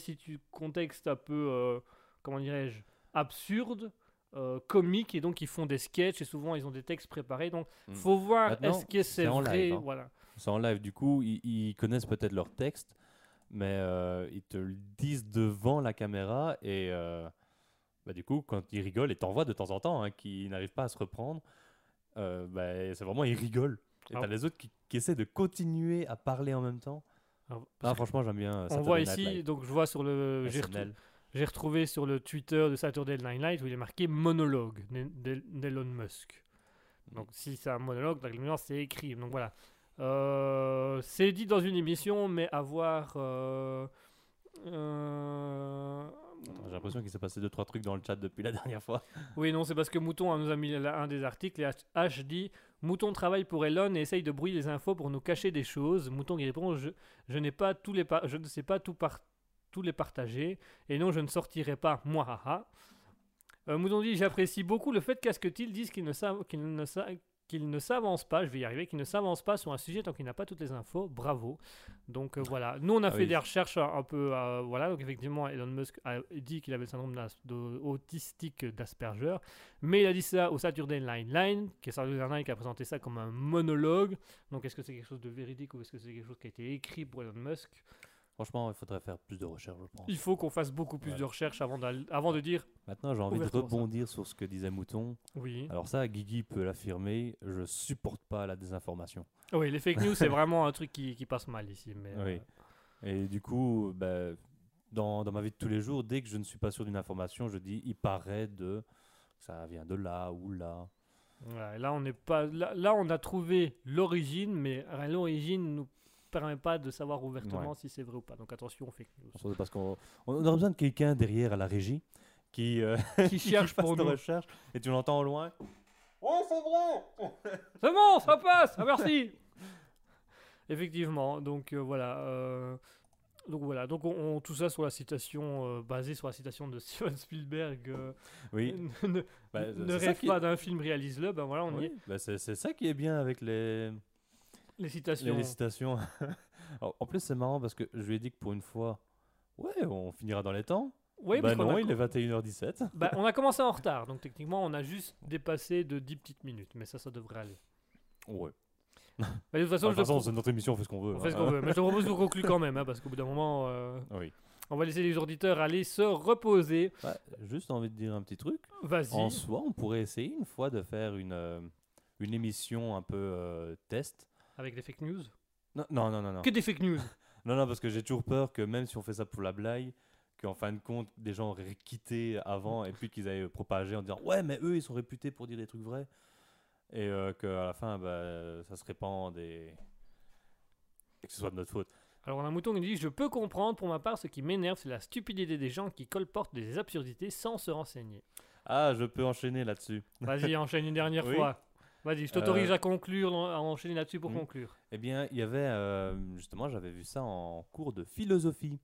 contextes un peu, euh, comment dirais-je, absurdes, euh, comiques et donc ils font des sketchs et souvent ils ont des textes préparés. Donc Mm. faut voir Maintenant, est-ce que c'est c'est en vrai, live, hein. voilà. C'est en live, du coup, ils, ils connaissent peut-être leur texte, mais ils te le disent devant la caméra et bah, du coup, quand ils rigolent, et t'en vois de temps en temps hein, qui n'arrivent pas à se reprendre, euh, bah, c'est vraiment, ils rigolent. Et Ah. t'as les autres qui, qui essaient de continuer à parler en même temps. Ah, franchement, j'aime bien. euh, on voit ici, Live. donc je vois sur le, j'ai retrouvé sur le Twitter de Saturday Night Live où il est marqué monologue d'E- d'E- d'Elon Musk. Donc si c'est un monologue, c'est écrit. Donc voilà. Euh, c'est dit dans une émission, mais à voir. euh, euh, Attends, J'ai l'impression qu'il s'est passé deux trois trucs dans le chat depuis la dernière fois. Oui, non, c'est parce que Mouton nous a mis un des articles et H- dit Mouton travaille pour Elon et essaye de brouiller les infos pour nous cacher des choses. Mouton qui répond Je, n'ai pas tous les je ne sais pas tout par- tous les partager et non, je ne sortirai pas. Moi, haha. Euh, Mouton dit J'apprécie beaucoup le fait qu'Asketil dise qu'il ne savent qu'il ne sa- qu'il ne s'avance pas, je vais y arriver, qu'il ne s'avance pas sur un sujet tant qu'il n'a pas toutes les infos. Bravo. Donc euh, voilà. Nous, on a Ah fait oui. des recherches un, un peu. euh, voilà. Donc effectivement, Elon Musk a dit qu'il avait le syndrome de- autistique d'Asperger. Mais il a dit ça au Saturday Night Live, qui est Saturday Night qui a présenté ça comme un monologue. Donc est-ce que c'est quelque chose de véridique ou est-ce que c'est quelque chose qui a été écrit pour Elon Musk? Franchement, il faudrait faire plus de recherches, je pense. Il faut qu'on fasse beaucoup plus Ouais. de recherches avant, de dire Maintenant, j'ai envie de rebondir sur ce que disait Mouton. oui. Alors ça, Guigui peut l'affirmer, je supporte pas la désinformation. Oui, les fake news, c'est vraiment un truc qui, qui passe mal ici. Mais, Oui. Et du coup, ben, dans, dans ma vie de tous les jours, dès que je ne suis pas sûr d'une information, je dis il paraît de ça vient de là ou là. Là, on n'est pas. Là, là, on a trouvé l'origine, mais euh, l'origine nous permet pas de savoir ouvertement Ouais. si c'est vrai ou pas. Donc attention news. C'est parce qu'on on aurait besoin de quelqu'un derrière à la régie qui, euh, Qui cherche fasse pour nous. recherche et tu l'entends au loin. C'est bon, ça passe. Ah, merci. Effectivement. Donc euh, voilà. euh, Donc voilà, donc on, on- tout ça sur la citation, euh, basée sur la citation de Steven Spielberg. euh, Oui. ne Bah, ne c'est rêve qui- pas d'un film, réalise-le. Ben voilà, on y est. bah, c'est c'est ça qui est bien avec les, Les citations. les citations. Alors, en plus, c'est marrant parce que je lui ai dit que pour une fois, ouais, on finira dans les temps. Oui, bah non, a- il est 21h17. bah, on a commencé en retard, donc techniquement, on a juste dépassé de 10 petites minutes, mais ça, ça devrait aller. Ouais. Bah, de toute façon, je façon, c'est notre émission, on fait ce qu'on veut. On fait ce hein. qu'on veut. Mais je te propose de conclure quand même, hein, parce qu'au bout d'un moment, euh, Oui. on va laisser les auditeurs aller se reposer. Ouais, juste envie de dire un petit truc. Vas-y. En soi, on pourrait essayer une fois de faire une, euh, une émission un peu euh, test. Avec des fake news? Non, non, non, non. Non, Que des fake news. non, non, parce que j'ai toujours peur que même si on fait ça pour la blague, qu'en fin de compte, des gens auraient quitté avant et puis qu'ils aient propagé en disant Ouais, mais eux, ils sont réputés pour dire des trucs vrais. Et euh, qu'à la fin, bah, ça se répande et... et que ce soit de notre faute. Alors, on a un mouton qui dit Je peux comprendre, pour ma part, ce qui m'énerve, c'est la stupidité des gens qui colportent des absurdités sans se renseigner. Ah, je peux enchaîner là-dessus. Vas-y, enchaîne une dernière Oui. fois. Vas-y, je t'autorise Euh, à conclure, à enchaîner là-dessus pour hmm. conclure. Eh bien, il y avait, euh, justement, j'avais vu ça en cours de philosophie.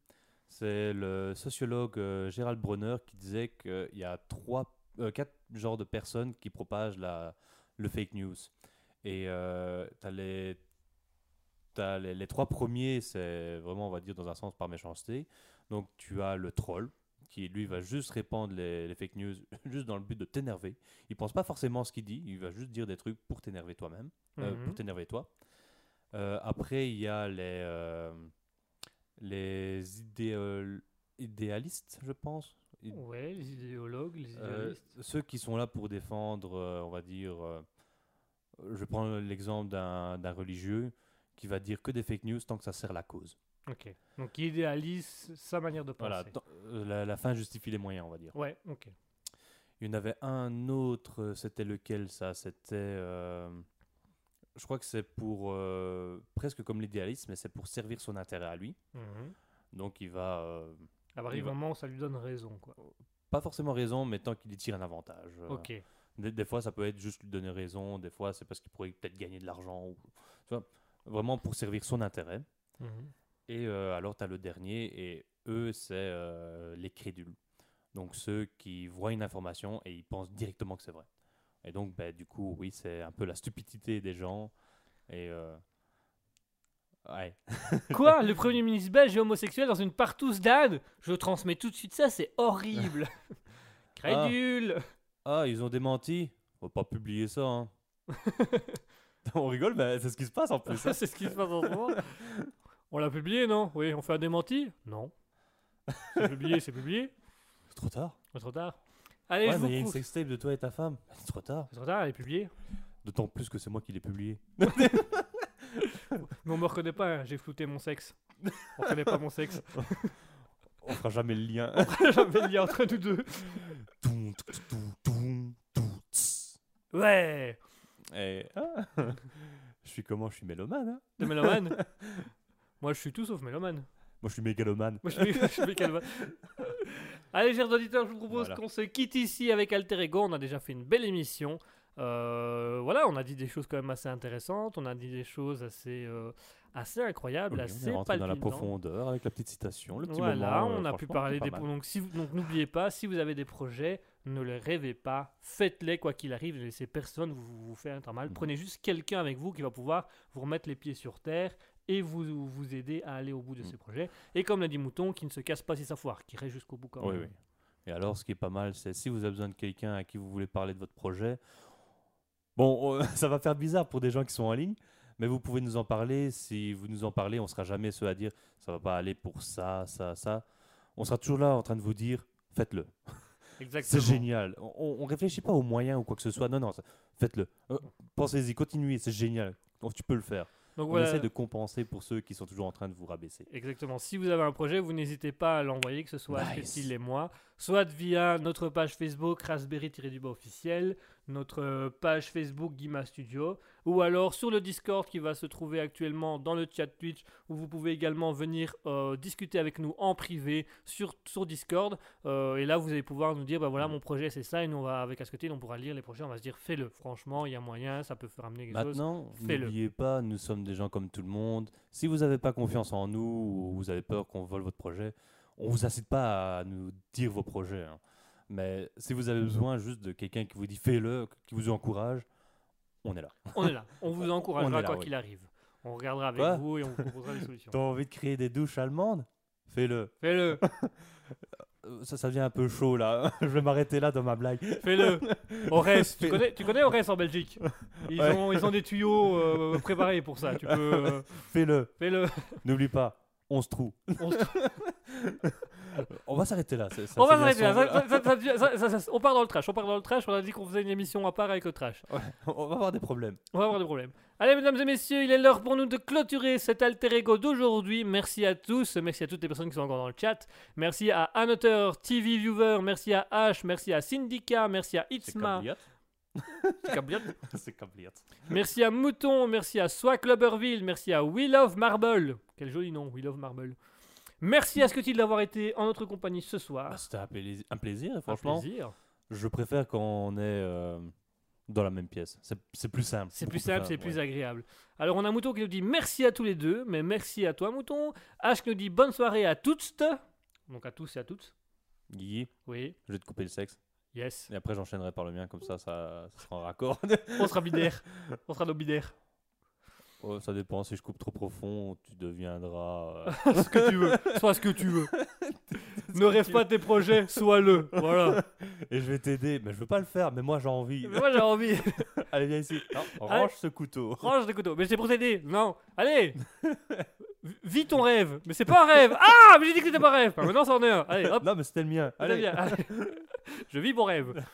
C'est le sociologue euh, Gérald Bronner qui disait qu'il y a trois, quatre genres de personnes qui propagent la, le fake news. Et les, t'as les, les trois premiers, c'est vraiment, on va dire, dans un sens par méchanceté. Donc, tu as le troll, qui lui va juste répandre les, les fake news juste dans le but de t'énerver. Il pense pas forcément à ce qu'il dit, il va juste dire des trucs pour t'énerver toi-même, euh, Mhm. pour t'énerver toi. Euh, après, il y a les, euh, les idéalistes, je pense. I- Ouais, les idéologues, les idéalistes. ceux qui sont là pour défendre, on va dire, je prends l'exemple d'un religieux qui va dire que des fake news tant que ça sert la cause. Ok. Donc, qui idéalise sa manière de penser. Voilà, euh, la, la fin justifie les moyens, on va dire. Ouais, ok. Il y en avait un autre, euh, c'était lequel ça? C'était. euh, je crois que c'est pour. euh, presque comme l'idéalisme, mais c'est pour servir son intérêt à lui. Mhm. Donc il va. Il du va- moment où ça lui donne raison, quoi. pas forcément raison, mais tant qu'il y tire un avantage. Ok. Des, des fois, ça peut être juste lui donner raison, des fois, c'est parce qu'il pourrait peut-être gagner de l'argent. Ou, tu vois, vraiment pour servir son intérêt. Mhm. Et euh, alors, tu as le dernier, et eux, c'est euh, les crédules. Donc, ceux qui voient une information et ils pensent directement que c'est vrai. Et donc, ben, du coup, oui, c'est un peu la stupidité des gens. Et. euh, Ouais. Quoi? Le Premier ministre belge est homosexuel dans une partouze d'âne? Je transmets tout de suite ça, c'est horrible Crédule Ah, ils ont démenti? On va pas publier ça, hein. On rigole, mais c'est ce qui se passe en plus. hein. c'est ce qui se passe en ce moment. On l'a publié, non? Oui, on fait un démenti? Non. C'est publié, c'est publié. C'est trop tard. C'est trop tard. Allez, ouais, je mais il y a une sextape de toi et ta femme. C'est trop tard. C'est trop tard, elle est publiée. D'autant plus que c'est moi qui l'ai publié. Mais on me reconnaît pas, hein, j'ai flouté mon sexe. On reconnaît pas mon sexe. On fera jamais le lien. J'avais le lien entre nous deux. Ouais Et, ah, je suis comment? Je suis mélomane. hein T'es mélomane? Moi, je suis tout sauf mélomane. moi, je suis mégalomane. Moi, je suis, je suis mégalomane. Allez, chers auditeurs, je vous propose Voilà. qu'on se quitte ici avec Alter Ego. On a déjà fait une belle émission. Euh, voilà, on a dit des choses quand même assez intéressantes. On a dit des choses assez, euh, assez incroyables, Oui, on assez est dans la profondeur avec la petite citation, le petit Voilà, moment. euh, on a pu parler des mal. donc si vous- donc n'oubliez pas si vous avez des projets, ne les rêvez pas, faites-les quoi qu'il arrive, ne laissez personne vous, vous faire un mal. Mhm. Prenez juste quelqu'un avec vous qui va pouvoir vous remettre les pieds sur terre et vous vous aider à aller au bout de Mhm. ces projets. Et comme l'a dit Mouton, qui ne se casse pas si ça foire, qui reste jusqu'au bout quand Oui, même. oui. Et alors, ce qui est pas mal, c'est si vous avez besoin de quelqu'un à qui vous voulez parler de votre projet. Bon, euh, ça va faire bizarre pour des gens qui sont en ligne, mais vous pouvez nous en parler. Si vous nous en parlez, on sera jamais ceux à dire ça va pas aller pour ça, ça, ça. On sera toujours là en train de vous dire faites-le. Exactement. C'est génial. On, on réfléchit pas aux moyens ou quoi que ce soit. Non, non, faites-le. Euh, Pensez-y, continuez, c'est génial. Donc, tu peux le faire. Donc On voilà. essaie de compenser pour ceux qui sont toujours en train de vous rabaisser. Exactement. Si vous avez un projet, vous n'hésitez pas à l'envoyer, que ce soit à Nice. Cécile et moi, soit via notre page Facebook Raspberry-du-bas officiel, notre page Facebook Guima Studio, ou alors sur le Discord qui va se trouver actuellement dans le chat Twitch, où vous pouvez également venir euh, discuter avec nous en privé sur, sur Discord. Euh, et là, vous allez pouvoir nous dire, bah voilà, mon projet c'est ça, et nous, on va, avec Ascotil, on pourra lire les projets, on va se dire, fais-le. Franchement, il y a moyen, ça peut faire amener quelque chose. Maintenant, n'oubliez pas, nous sommes des gens comme tout le monde. Si vous n'avez pas confiance en nous ou vous avez peur qu'on vole votre projet, on vous incite pas à nous dire vos projets. hein. Mais si vous avez besoin juste de quelqu'un qui vous dit fais-le, qui vous encourage, on est là. On est là, on vous On encouragera là, quoi oui. qu'il arrive. On regardera avec vous et on vous proposera des solutions. T'as envie de créer des douches allemandes? Fais-le. Fais-le, Euh, Ça, ça devient un peu chaud là. Je vais m'arrêter là dans ma blague. fais-le. Ores, tu connais, tu connais Ores en Belgique? Ils, Ouais. ont, ils ont des tuyaux euh, préparés pour ça. Tu peux. euh, Fais-le. fais-le. N'oublie pas, 11 trous. On, se- On va s'arrêter là. ça on va s'arrêter là. Ça- ça- on part dans le trash. On part dans le trash. On a dit qu'on faisait une émission à part avec le trash. On va avoir des problèmes. On va avoir des problèmes. Allez, mesdames et messieurs, il est l'heure pour nous de clôturer cet alter ego d'aujourd'hui. Merci à tous. Merci à toutes les personnes qui sont encore dans le chat. Merci à Annoteur, TV Viewer. Merci à H. Merci à Syndica. Merci à Itzma. C'est. C'est. Merci à Mouton, merci à Soi Clubberville, merci à We Love Marble. Quel joli nom, We Love Marble. Merci à Scotty d'avoir été en notre compagnie ce soir. Ah, C'était un, plaisir- un plaisir, Un franchement. plaisir. Je préfère quand on est euh, dans la même pièce. C'est plus simple. C'est plus simple, c'est ouais. plus agréable. Alors on a Mouton qui nous dit merci à tous les deux, mais merci à toi Mouton. H nous dit bonne soirée à toutes. Donc à tous et à toutes. Guigui, Oui, je vais te couper le sexe. yes. Et après, j'enchaînerai par le mien, comme ça, ça, ça sera en raccord. On sera binaire. on sera nos binaires. Oh, ça dépend, si je coupe trop profond, tu deviendras. euh, ce que tu veux. Sois ce que tu veux. ne rêve pas tes projets, sois-le. Voilà. Et je vais t'aider, mais je veux pas le faire, mais moi j'ai envie. Mais moi j'ai envie. Allez, viens ici. Non, Allez. range ce couteau. Range des couteaux. Mais c'est pour t'aider. Non. Allez. Vis ton rêve. Mais c'est pas un rêve. Ah, mais j'ai dit que c'était pas un rêve. Bah, maintenant, c'en est un. Allez, hop. Non, mais c'était le mien. Allez. Bien. Allez. Je vis mon rêve.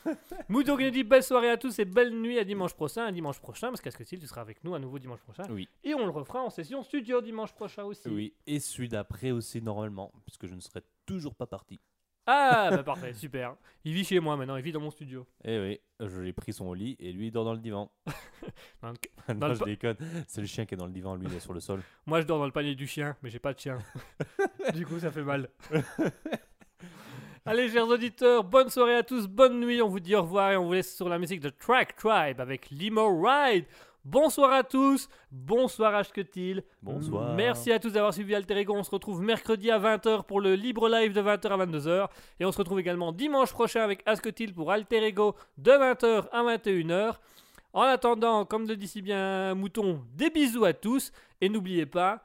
Mouton qui nous dit belle soirée à tous et belle nuit à dimanche prochain. À dimanche prochain, parce qu'à ce que tu seras avec nous à nouveau dimanche prochain. Oui. Et on le refera en session studio dimanche prochain aussi. Oui, et celui d'après aussi, normalement, puisque je ne serai toujours pas parti. Ah, bah parfait, super. Il vit chez moi maintenant, il vit dans mon studio. Eh oui, je l'ai pris son lit et lui il dort dans le divan. Dans le je pa- déconne. C'est le chien qui est dans le divan, lui il est sur le sol. moi, je dors dans le panier du chien, mais j'ai pas de chien. du coup, ça fait mal. Allez, chers auditeurs, bonne soirée à tous, bonne nuit. On vous dit au revoir et on vous laisse sur la musique de Track Tribe avec Limo Ride. Bonsoir à tous, bonsoir Ashketil. Bonsoir. Merci à tous d'avoir suivi Alter Ego. On se retrouve mercredi à 20h pour le libre live de 20h à 22h. Et on se retrouve également dimanche prochain avec Asketil pour Alter Ego de 20h à 21h. En attendant, comme le dit si bien Mouton, des bisous à tous. Et n'oubliez pas,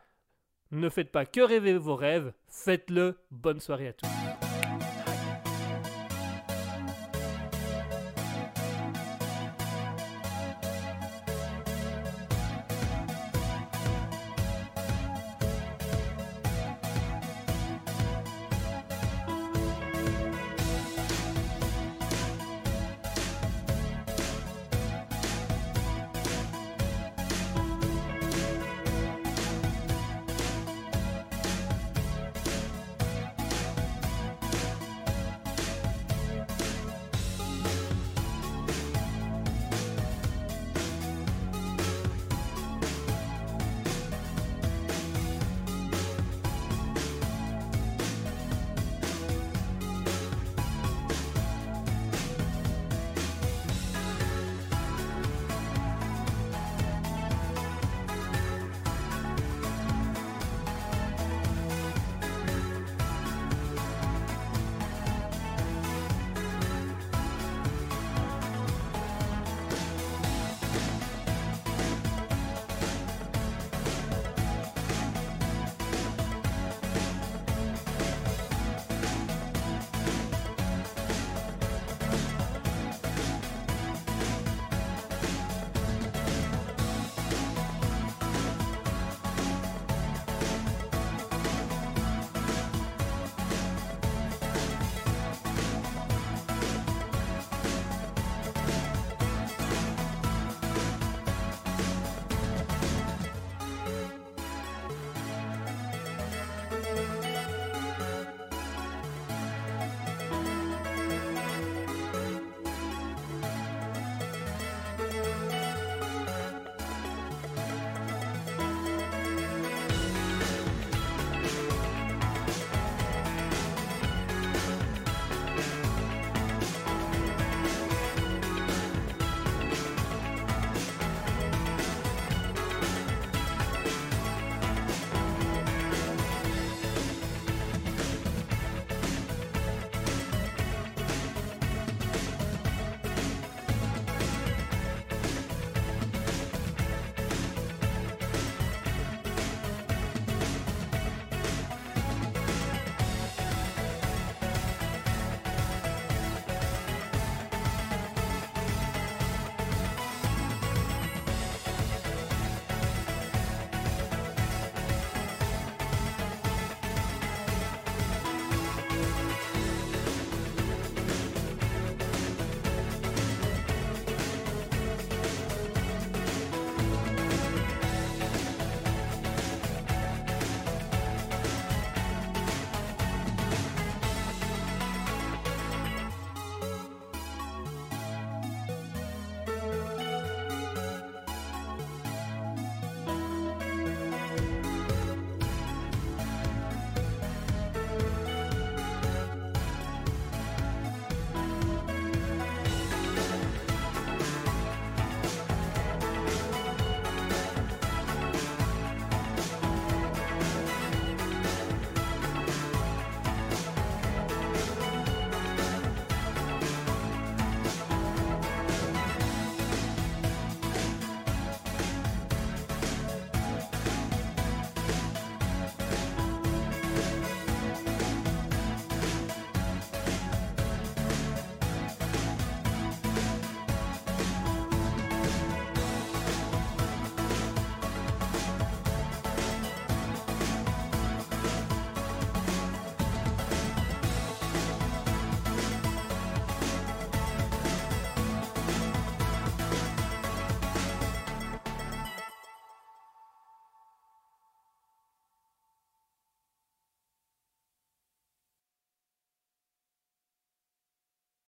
ne faites pas que rêver vos rêves, faites-le. Bonne soirée à tous.